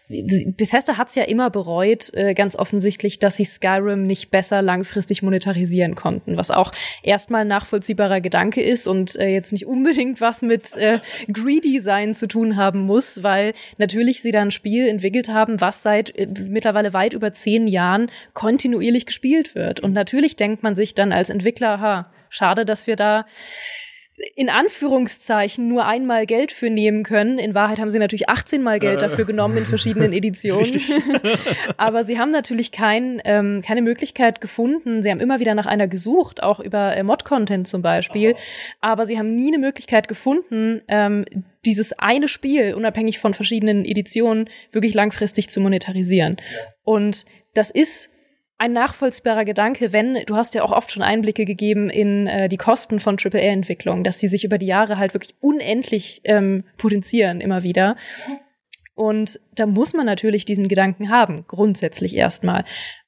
Bethesda hat es ja immer bereut, äh, ganz offensichtlich, dass sie Skyrim nicht besser langfristig monetarisieren konnten, was auch erstmal nachvollziehbarer Gedanke ist und äh, jetzt nicht unbedingt was mit äh, Greedy sein zu tun haben muss, weil natürlich sie da ein Spiel entwickelt haben, was seit äh, mittlerweile weit über zehn Jahren kontinuierlich gespielt wird. Und natürlich denkt man sich dann als Entwickler, ha, Schade, dass wir da in Anführungszeichen nur einmal Geld für nehmen können. In Wahrheit haben sie natürlich 18 Mal Geld äh. dafür genommen in verschiedenen Editionen. Aber sie haben natürlich kein, ähm, keine Möglichkeit gefunden. Sie haben immer wieder nach einer gesucht, auch über äh, Mod-Content zum Beispiel. Oh. Aber sie haben nie eine Möglichkeit gefunden, ähm, dieses eine Spiel, unabhängig von verschiedenen Editionen, wirklich langfristig zu monetarisieren. Ja. Und das ist ein nachvollziehbarer Gedanke, wenn, du hast ja auch oft schon Einblicke gegeben in äh, die Kosten von AAA-Entwicklung, dass sie sich über die Jahre halt wirklich unendlich ähm, potenzieren immer wieder. Und da muss man natürlich diesen Gedanken haben, grundsätzlich erstmal.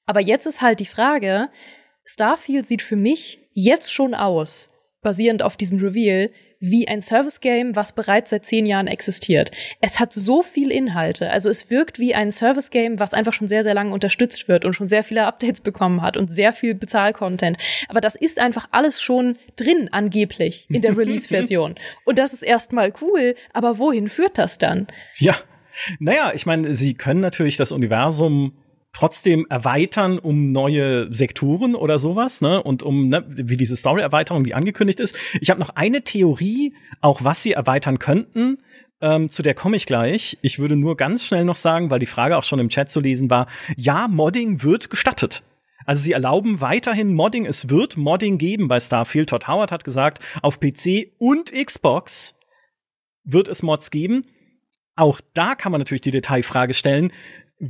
Aber jetzt ist halt die Frage, Starfield sieht für mich jetzt schon aus, basierend auf diesem Reveal, wie ein Service-Game, was bereits seit zehn Jahren existiert. Es hat so viel Inhalte. Also es wirkt wie ein Service-Game, was einfach schon sehr, sehr lange unterstützt wird und schon sehr viele Updates bekommen hat und sehr viel Bezahl-Content. Aber das ist einfach alles schon drin, angeblich, in der Release-Version. und das ist erstmal cool, aber wohin führt das dann? Ja. Naja, ich meine, sie können natürlich das Universum trotzdem erweitern um neue Sektoren oder sowas, ne? Und um ne, wie diese Story-Erweiterung, die angekündigt ist. Ich habe noch eine Theorie, auch was sie erweitern könnten. Ähm, zu der komme ich gleich. Ich würde nur ganz schnell noch sagen, weil die Frage auch schon im Chat zu lesen war, ja, Modding wird gestattet. Also sie erlauben weiterhin Modding. Es wird Modding geben bei Starfield. Todd Howard hat gesagt, auf PC und Xbox wird es Mods geben. Auch da kann man natürlich die Detailfrage stellen,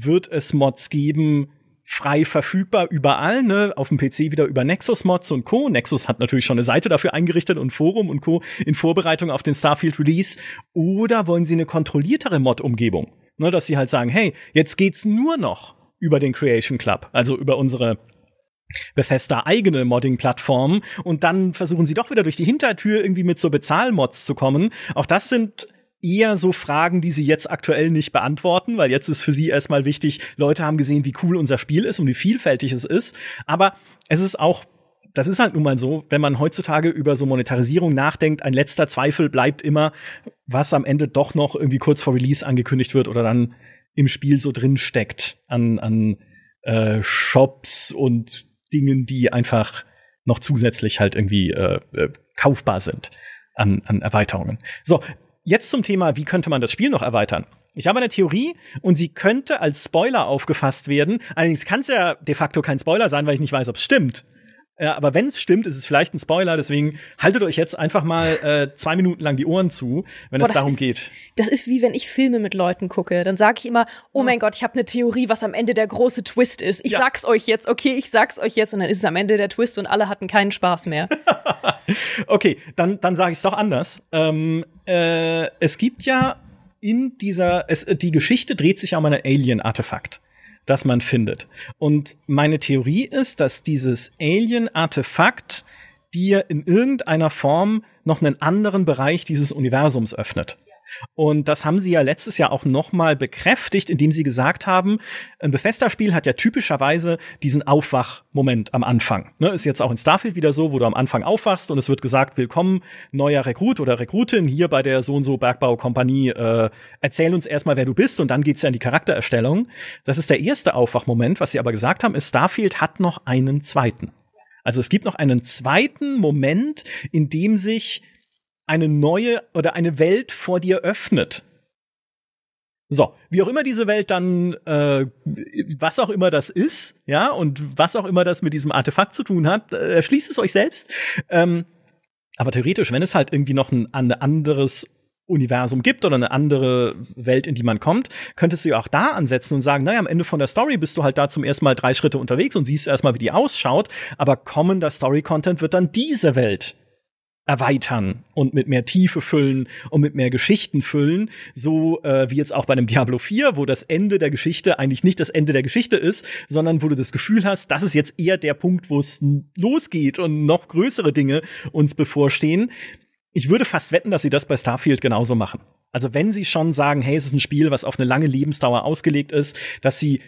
wird es Mods geben, frei verfügbar überall, ne, auf dem PC wieder über Nexus Mods und Co. Nexus hat natürlich schon eine Seite dafür eingerichtet und Forum und Co. in Vorbereitung auf den Starfield Release. Oder wollen sie eine kontrolliertere Mod-Umgebung? Ne, dass sie halt sagen, hey, jetzt geht's nur noch über den Creation Club, also über unsere Bethesda eigene Modding-Plattform und dann versuchen sie doch wieder durch die Hintertür irgendwie mit so Bezahlmods zu kommen. Auch das sind eher so Fragen, die sie jetzt aktuell nicht beantworten, weil jetzt ist für sie erstmal wichtig, Leute haben gesehen, wie cool unser Spiel ist und wie vielfältig es ist. Aber es ist auch das ist halt nun mal so, wenn man heutzutage über so Monetarisierung nachdenkt, ein letzter Zweifel bleibt immer, was am Ende doch noch irgendwie kurz vor Release angekündigt wird oder dann im Spiel so drin steckt an, an äh, Shops und Dingen, die einfach noch zusätzlich halt irgendwie äh, äh, kaufbar sind an, an Erweiterungen. So, jetzt zum Thema, wie könnte man das Spiel noch erweitern? Ich habe eine Theorie und sie könnte als Spoiler aufgefasst werden. Allerdings kann es ja de facto kein Spoiler sein, weil ich nicht weiß, ob es stimmt. Ja, aber wenn es stimmt, ist es vielleicht ein Spoiler. Deswegen haltet euch jetzt einfach mal äh, zwei Minuten lang die Ohren zu, wenn Boah, es darum ist, geht. Das ist wie wenn ich Filme mit Leuten gucke. Dann sage ich immer, oh mein Gott, ich habe eine Theorie, was am Ende der große Twist ist. Ich ja. sag's euch jetzt, okay, ich sag's euch jetzt und dann ist es am Ende der Twist und alle hatten keinen Spaß mehr. okay, dann dann sage ich es doch anders. Ähm, äh, es gibt ja in dieser, es, die Geschichte dreht sich um ein Alien-Artefakt das man findet. Und meine Theorie ist, dass dieses Alien-Artefakt dir in irgendeiner Form noch einen anderen Bereich dieses Universums öffnet. Und das haben sie ja letztes Jahr auch nochmal bekräftigt, indem sie gesagt haben, ein Bethesda-Spiel hat ja typischerweise diesen Aufwachmoment am Anfang. Ne, ist jetzt auch in Starfield wieder so, wo du am Anfang aufwachst und es wird gesagt, willkommen, neuer Rekrut oder Rekrutin hier bei der so und so Bergbaukompanie, äh, erzähl uns erstmal, wer du bist und dann geht's ja in die Charaktererstellung. Das ist der erste Aufwachmoment. Was sie aber gesagt haben, ist, Starfield hat noch einen zweiten. Also es gibt noch einen zweiten Moment, in dem sich eine neue oder eine Welt vor dir öffnet. So, wie auch immer diese Welt dann, äh, was auch immer das ist, ja, und was auch immer das mit diesem Artefakt zu tun hat, äh, erschließt es euch selbst. Ähm, aber theoretisch, wenn es halt irgendwie noch ein, ein anderes Universum gibt oder eine andere Welt, in die man kommt, könntest du ja auch da ansetzen und sagen, naja, am Ende von der Story bist du halt da zum ersten Mal drei Schritte unterwegs und siehst erstmal, wie die ausschaut, aber kommender Story-Content wird dann diese Welt erweitern und mit mehr Tiefe füllen und mit mehr Geschichten füllen, so äh, wie jetzt auch bei einem Diablo 4, wo das Ende der Geschichte eigentlich nicht das Ende der Geschichte ist, sondern wo du das Gefühl hast, das ist jetzt eher der Punkt, wo es losgeht und noch größere Dinge uns bevorstehen. Ich würde fast wetten, dass sie das bei Starfield genauso machen. Also wenn sie schon sagen, hey, es ist ein Spiel, was auf eine lange Lebensdauer ausgelegt ist, dass sie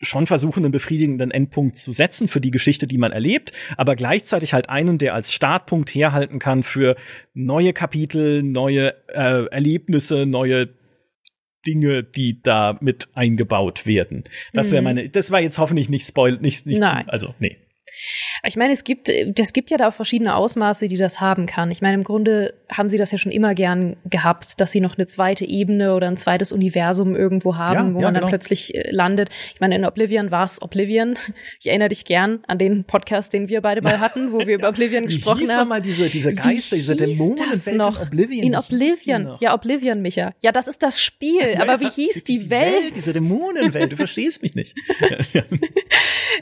schon versuchen, einen befriedigenden Endpunkt zu setzen für die Geschichte, die man erlebt, aber gleichzeitig halt einen, der als Startpunkt herhalten kann für neue Kapitel, neue äh, Erlebnisse, neue Dinge, die da mit eingebaut werden. Das wäre mhm. meine, das war jetzt hoffentlich nicht spoil, nicht, nicht Nein. Zu, also, nee. Ich meine, es gibt, das gibt ja da auch verschiedene Ausmaße, die das haben kann. Ich meine, im Grunde haben sie das ja schon immer gern gehabt, dass sie noch eine zweite Ebene oder ein zweites Universum irgendwo haben, ja, wo ja, man dann genau. plötzlich äh, landet. Ich meine, in Oblivion war es Oblivion. Ich erinnere dich gern an den Podcast, den wir beide mal hatten, wo wir über Oblivion gesprochen hieß haben. mal diese, diese Geister, diese Dämonen das noch? in Oblivion. In Oblivion. Ja, Oblivion, Micha. Ja, das ist das Spiel. aber wie hieß die, die Welt? Welt? Diese Dämonenwelt. Du verstehst mich nicht.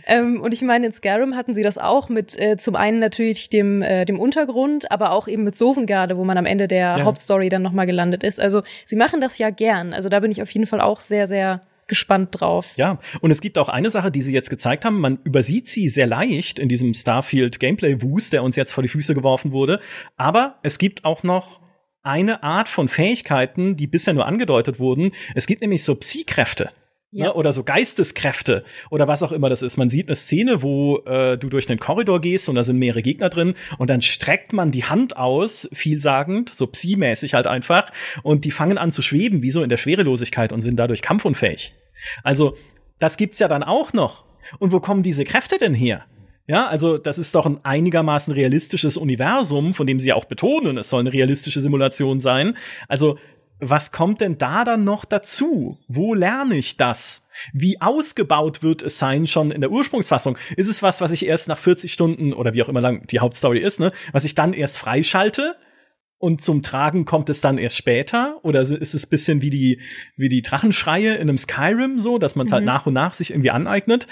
ähm, und ich meine, in Skyrim hatten sie das auch mit äh, zum einen natürlich dem, äh, dem Untergrund, aber auch eben mit Sovngarde, wo man am Ende der ja. Hauptstory dann nochmal gelandet ist. Also sie machen das ja gern. Also da bin ich auf jeden Fall auch sehr, sehr gespannt drauf. Ja, und es gibt auch eine Sache, die sie jetzt gezeigt haben. Man übersieht sie sehr leicht in diesem Starfield Gameplay Wust, der uns jetzt vor die Füße geworfen wurde. Aber es gibt auch noch eine Art von Fähigkeiten, die bisher nur angedeutet wurden. Es gibt nämlich so Psi-Kräfte. Ja. Ne, oder so Geisteskräfte oder was auch immer das ist. Man sieht eine Szene, wo äh, du durch einen Korridor gehst und da sind mehrere Gegner drin und dann streckt man die Hand aus, vielsagend, so psi-mäßig halt einfach, und die fangen an zu schweben, wie so in der Schwerelosigkeit und sind dadurch kampfunfähig. Also, das gibt's ja dann auch noch. Und wo kommen diese Kräfte denn her? Ja, also das ist doch ein einigermaßen realistisches Universum, von dem sie ja auch betonen, es soll eine realistische Simulation sein. Also was kommt denn da dann noch dazu? Wo lerne ich das? Wie ausgebaut wird es sein schon in der Ursprungsfassung? Ist es was, was ich erst nach 40 Stunden oder wie auch immer lang die Hauptstory ist, ne, was ich dann erst freischalte? Und zum Tragen kommt es dann erst später? Oder ist es bisschen wie die, wie die Drachenschreie in einem Skyrim so, dass man es halt mhm. halt nach und nach sich irgendwie aneignet?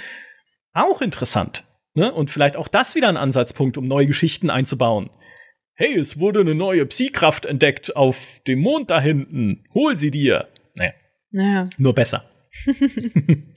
Auch interessant. Ne? Und vielleicht auch das wieder ein Ansatzpunkt, um neue Geschichten einzubauen hey, es wurde eine neue Psi-Kraft entdeckt auf dem Mond da hinten. Hol sie dir. Naja. naja. Nur besser.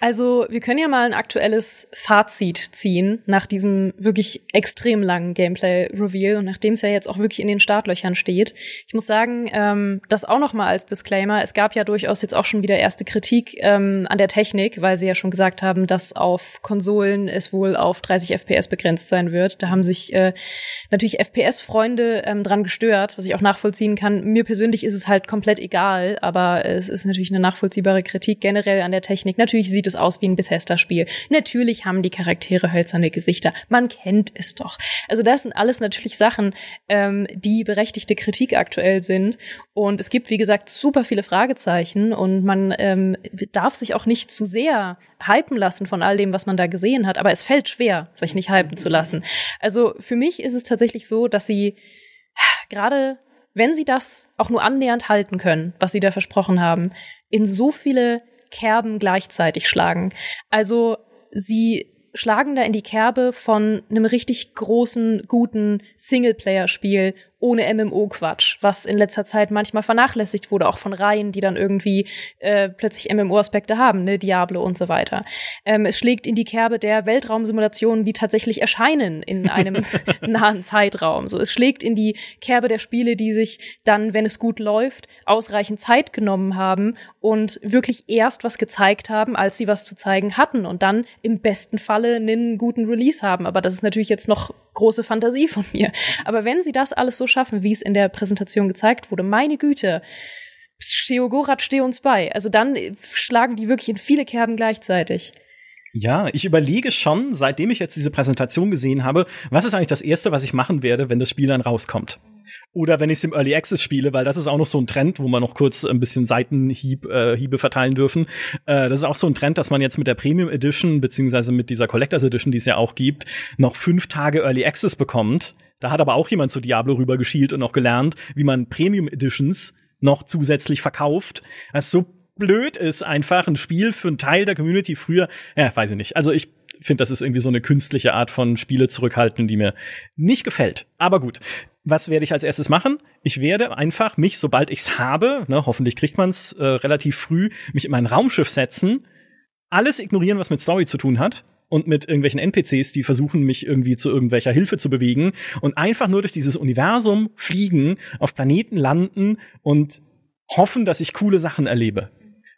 also, wir können ja mal ein aktuelles Fazit ziehen nach diesem wirklich extrem langen Gameplay-Reveal und nachdem es ja jetzt auch wirklich in den Startlöchern steht. Ich muss sagen, ähm, das auch noch mal als Disclaimer. Es gab ja durchaus jetzt auch schon wieder erste Kritik ähm, an der Technik, weil sie ja schon gesagt haben, dass auf Konsolen es wohl auf 30 FPS begrenzt sein wird. Da haben sich äh, natürlich FPS-Freunde ähm, dran gestört, was ich auch nachvollziehen kann. Mir persönlich ist es halt komplett egal, aber es ist natürlich eine nachvollziehbare Kritik generell an der Technik. Natürlich sieht es aus wie ein Bethesda-Spiel. Natürlich haben die Charaktere hölzerne Gesichter. Man kennt es doch. Also das sind alles natürlich Sachen, ähm, die berechtigte Kritik aktuell sind. Und es gibt, wie gesagt, super viele Fragezeichen und man ähm, darf sich auch nicht zu sehr hypen lassen von all dem, was man da gesehen hat. Aber es fällt schwer, sich nicht hypen zu lassen. Also für mich ist es tatsächlich so, dass sie gerade wenn sie das auch nur annähernd halten können, was sie da versprochen haben, in so viele Kerben gleichzeitig schlagen. Also sie schlagen da in die Kerbe von einem richtig großen, guten Singleplayer-Spiel ohne MMO-Quatsch, was in letzter Zeit manchmal vernachlässigt wurde, auch von Reihen, die dann irgendwie äh, plötzlich MMO-Aspekte haben, ne, Diablo und so weiter. Ähm, es schlägt in die Kerbe der Weltraumsimulationen, die tatsächlich erscheinen in einem nahen Zeitraum. So, es schlägt in die Kerbe der Spiele, die sich dann, wenn es gut läuft, ausreichend Zeit genommen haben und wirklich erst was gezeigt haben, als sie was zu zeigen hatten und dann im besten Falle einen guten Release haben. Aber das ist natürlich jetzt noch große Fantasie von mir. Aber wenn sie das alles so schaffen, wie es in der Präsentation gezeigt wurde, meine Güte, Sheogorat, steh uns bei. Also dann schlagen die wirklich in viele Kerben gleichzeitig. Ja, ich überlege schon, seitdem ich jetzt diese Präsentation gesehen habe, was ist eigentlich das Erste, was ich machen werde, wenn das Spiel dann rauskommt? Oder wenn ich es im Early Access spiele, weil das ist auch noch so ein Trend, wo man noch kurz ein bisschen Seitenhiebe äh, verteilen dürfen. Äh, das ist auch so ein Trend, dass man jetzt mit der Premium Edition, beziehungsweise mit dieser Collectors Edition, die es ja auch gibt, noch fünf Tage Early Access bekommt. Da hat aber auch jemand zu Diablo rüber geschielt und noch gelernt, wie man Premium Editions noch zusätzlich verkauft. Ist so blöd ist, einfach ein Spiel für einen Teil der Community früher, ja, weiß ich nicht. Also ich finde, das ist irgendwie so eine künstliche Art von Spiele zurückhalten, die mir nicht gefällt. Aber gut, was werde ich als erstes machen? Ich werde einfach mich, sobald ich's habe, ne, hoffentlich kriegt man's äh, relativ früh, mich in mein Raumschiff setzen, alles ignorieren, was mit Story zu tun hat und mit irgendwelchen NPCs, die versuchen, mich irgendwie zu irgendwelcher Hilfe zu bewegen und einfach nur durch dieses Universum fliegen, auf Planeten landen und hoffen, dass ich coole Sachen erlebe.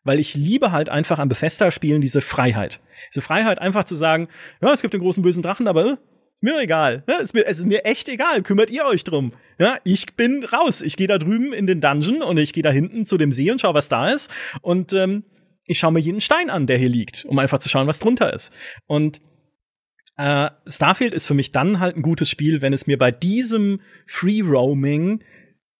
Weil ich liebe halt einfach an Bethesda-Spielen diese Freiheit. Diese Freiheit, einfach zu sagen, ja, es gibt den großen bösen Drachen, aber mir egal. Ne? Ist mir, ist mir echt egal. Kümmert ihr euch drum. Ja, ich bin raus. Ich gehe da drüben in den Dungeon und ich gehe da hinten zu dem See und schau, was da ist. Und ähm, ich schaue mir jeden Stein an, der hier liegt, um einfach zu schauen, was drunter ist. Und äh, Starfield ist für mich dann halt ein gutes Spiel, wenn es mir bei diesem Free Roaming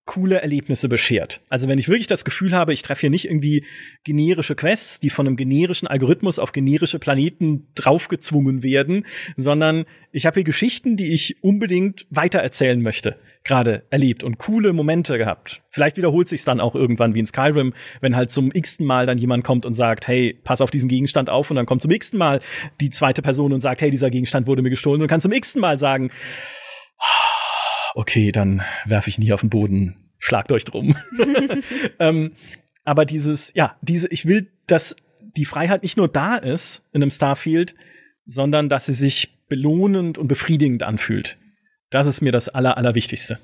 coole Erlebnisse beschert. Also wenn ich wirklich das Gefühl habe, ich treffe hier nicht irgendwie generische Quests, die von einem generischen Algorithmus auf generische Planeten draufgezwungen werden, sondern ich habe hier Geschichten, die ich unbedingt weitererzählen möchte, gerade erlebt und coole Momente gehabt. Vielleicht wiederholt sich's dann auch irgendwann wie in Skyrim, wenn halt zum x-ten Mal dann jemand kommt und sagt, hey, pass auf diesen Gegenstand auf und dann kommt zum x-ten Mal die zweite Person und sagt, hey, dieser Gegenstand wurde mir gestohlen und kann zum x-ten Mal sagen, okay, dann werfe ich nie auf den Boden, schlagt euch drum. ähm, aber dieses, ja, diese, ich will, dass die Freiheit nicht nur da ist in einem Starfield, sondern dass sie sich belohnend und befriedigend anfühlt. Das ist mir das Aller, Allerwichtigste.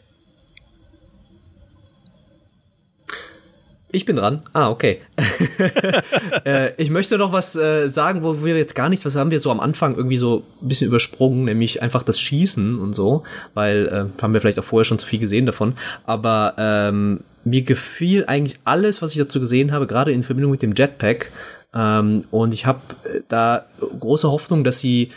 Ich bin dran. Ah, okay. äh, ich möchte noch was äh, sagen, wo wir jetzt gar nicht, was haben wir so am Anfang irgendwie so ein bisschen übersprungen, nämlich einfach das Schießen und so, weil äh, haben wir vielleicht auch vorher schon zu viel gesehen davon. Aber ähm, mir gefiel eigentlich alles, was ich dazu gesehen habe, gerade in Verbindung mit dem Jetpack. Ähm, und ich habe äh, da große Hoffnung, dass sie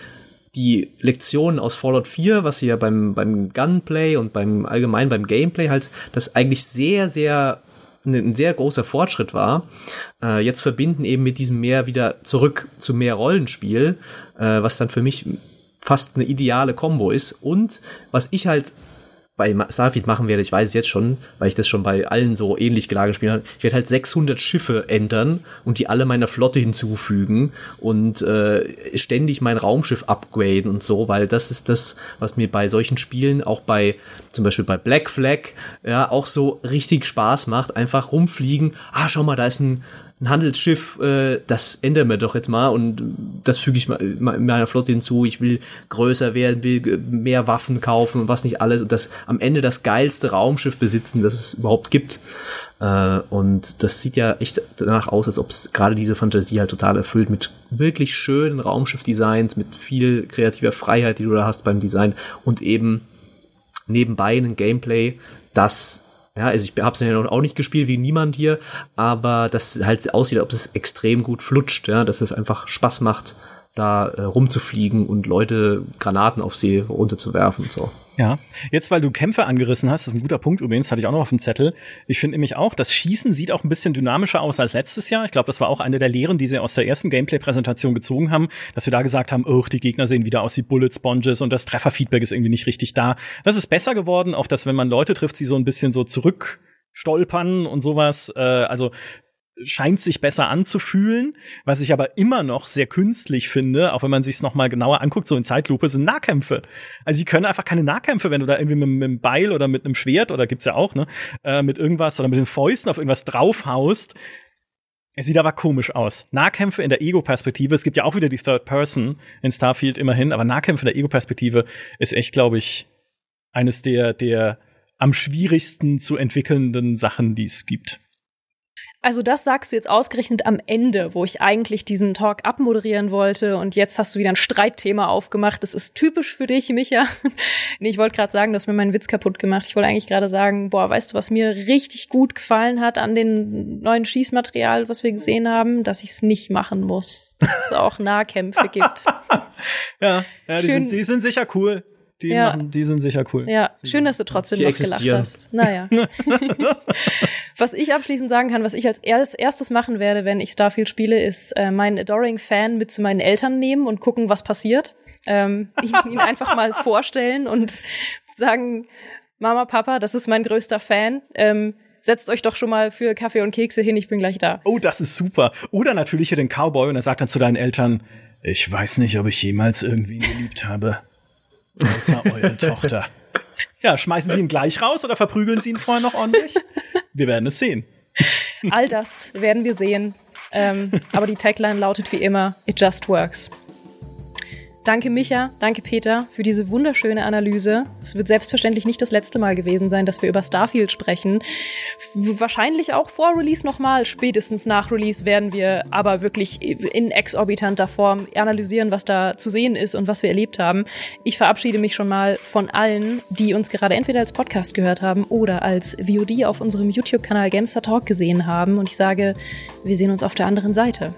die Lektionen aus Fallout 4, was sie ja beim, beim Gunplay und beim allgemein beim Gameplay halt, das eigentlich sehr, sehr ein sehr großer Fortschritt war, äh, jetzt verbinden eben mit diesem mehr wieder zurück zu mehr Rollenspiel, äh, was dann für mich fast eine ideale Combo ist. Und was ich halt bei Starfield machen werde, ich weiß es jetzt schon, weil ich das schon bei allen so ähnlich gelagerten Spielen habe, ich werde halt 600 Schiffe ändern und die alle meiner Flotte hinzufügen und äh, ständig mein Raumschiff upgraden und so, weil das ist das, was mir bei solchen Spielen, auch bei zum Beispiel bei Black Flag, ja, auch so richtig Spaß macht, einfach rumfliegen, ah, schau mal, da ist ein ein Handelsschiff, äh, das ändern wir doch jetzt mal und das füge ich mal, in meiner Flotte hinzu. Ich will größer werden, will mehr Waffen kaufen und was nicht alles und das am Ende das geilste Raumschiff besitzen, das es überhaupt gibt. Äh, und das sieht ja echt danach aus, als ob es gerade diese Fantasie halt total erfüllt mit wirklich schönen Raumschiff-Designs, mit viel kreativer Freiheit, die du da hast beim Design und eben nebenbei ein Gameplay, das Ja, also ich habe es ja auch nicht gespielt wie niemand hier, aber das halt aussieht, ob es extrem gut flutscht, ja, dass es einfach Spaß macht, da äh, rumzufliegen und Leute Granaten auf sie runterzuwerfen und so. Ja, jetzt weil du Kämpfe angerissen hast, das ist ein guter Punkt übrigens, hatte ich auch noch auf dem Zettel. Ich finde nämlich auch, das Schießen sieht auch ein bisschen dynamischer aus als letztes Jahr. Ich glaube, das war auch eine der Lehren, die sie aus der ersten Gameplay-Präsentation gezogen haben, dass wir da gesagt haben, oh, die Gegner sehen wieder aus wie Bullet Sponges und das Trefferfeedback ist irgendwie nicht richtig da. Das ist besser geworden, auch dass wenn man Leute trifft, sie so ein bisschen so zurück stolpern und sowas. Äh, also scheint sich besser anzufühlen, was ich aber immer noch sehr künstlich finde, auch wenn man sich es noch mal genauer anguckt, so in Zeitlupe sind Nahkämpfe. Also sie können einfach keine Nahkämpfe, wenn du da irgendwie mit, mit einem Beil oder mit einem Schwert oder gibt's ja auch, ne, äh, mit irgendwas oder mit den Fäusten auf irgendwas draufhaust. Es sieht aber komisch aus. Nahkämpfe in der Ego-Perspektive, es gibt ja auch wieder die Third Person in Starfield immerhin, aber Nahkämpfe in der Ego-Perspektive ist echt, glaube ich, eines der, der am schwierigsten zu entwickelnden Sachen, die es gibt. Also das sagst du jetzt ausgerechnet am Ende, wo ich eigentlich diesen Talk abmoderieren wollte und jetzt hast du wieder ein Streitthema aufgemacht. Das ist typisch für dich, Micha. nee, ich wollte gerade sagen, du hast mir meinen Witz kaputt gemacht. Ich wollte eigentlich gerade sagen, boah, weißt du, was mir richtig gut gefallen hat an dem neuen Schießmaterial, was wir gesehen haben, dass ich es nicht machen muss, dass es auch Nahkämpfe gibt. ja, ja die, sind, die sind sicher cool. Die, ja. machen, die sind sicher cool. Ja, schön, dass du trotzdem noch gelacht hast. Naja. was ich abschließend sagen kann, was ich als erstes machen werde, wenn ich Starfield spiele, ist äh, meinen Adoring-Fan mit zu meinen Eltern nehmen und gucken, was passiert. Ähm, ihn einfach mal vorstellen und sagen, Mama, Papa, das ist mein größter Fan. Ähm, setzt euch doch schon mal für Kaffee und Kekse hin, ich bin gleich da. Oh, das ist super. Oder natürlich hier den Cowboy und er sagt dann zu deinen Eltern, ich weiß nicht, ob ich jemals irgendwie geliebt habe. Außer eure Tochter. Ja, schmeißen Sie ihn gleich raus oder verprügeln Sie ihn vorher noch ordentlich? Wir werden es sehen. All das werden wir sehen. Ähm, aber die Tagline lautet wie immer: It just works. Danke Micha, danke Peter für diese wunderschöne Analyse. Es wird selbstverständlich nicht das letzte Mal gewesen sein, dass wir über Starfield sprechen. Wahrscheinlich auch vor Release nochmal. Spätestens nach Release werden wir aber wirklich in exorbitanter Form analysieren, was da zu sehen ist und was wir erlebt haben. Ich verabschiede mich schon mal von allen, die uns gerade entweder als Podcast gehört haben oder als VOD auf unserem YouTube-Kanal Gamester Talk gesehen haben. Und ich sage, wir sehen uns auf der anderen Seite.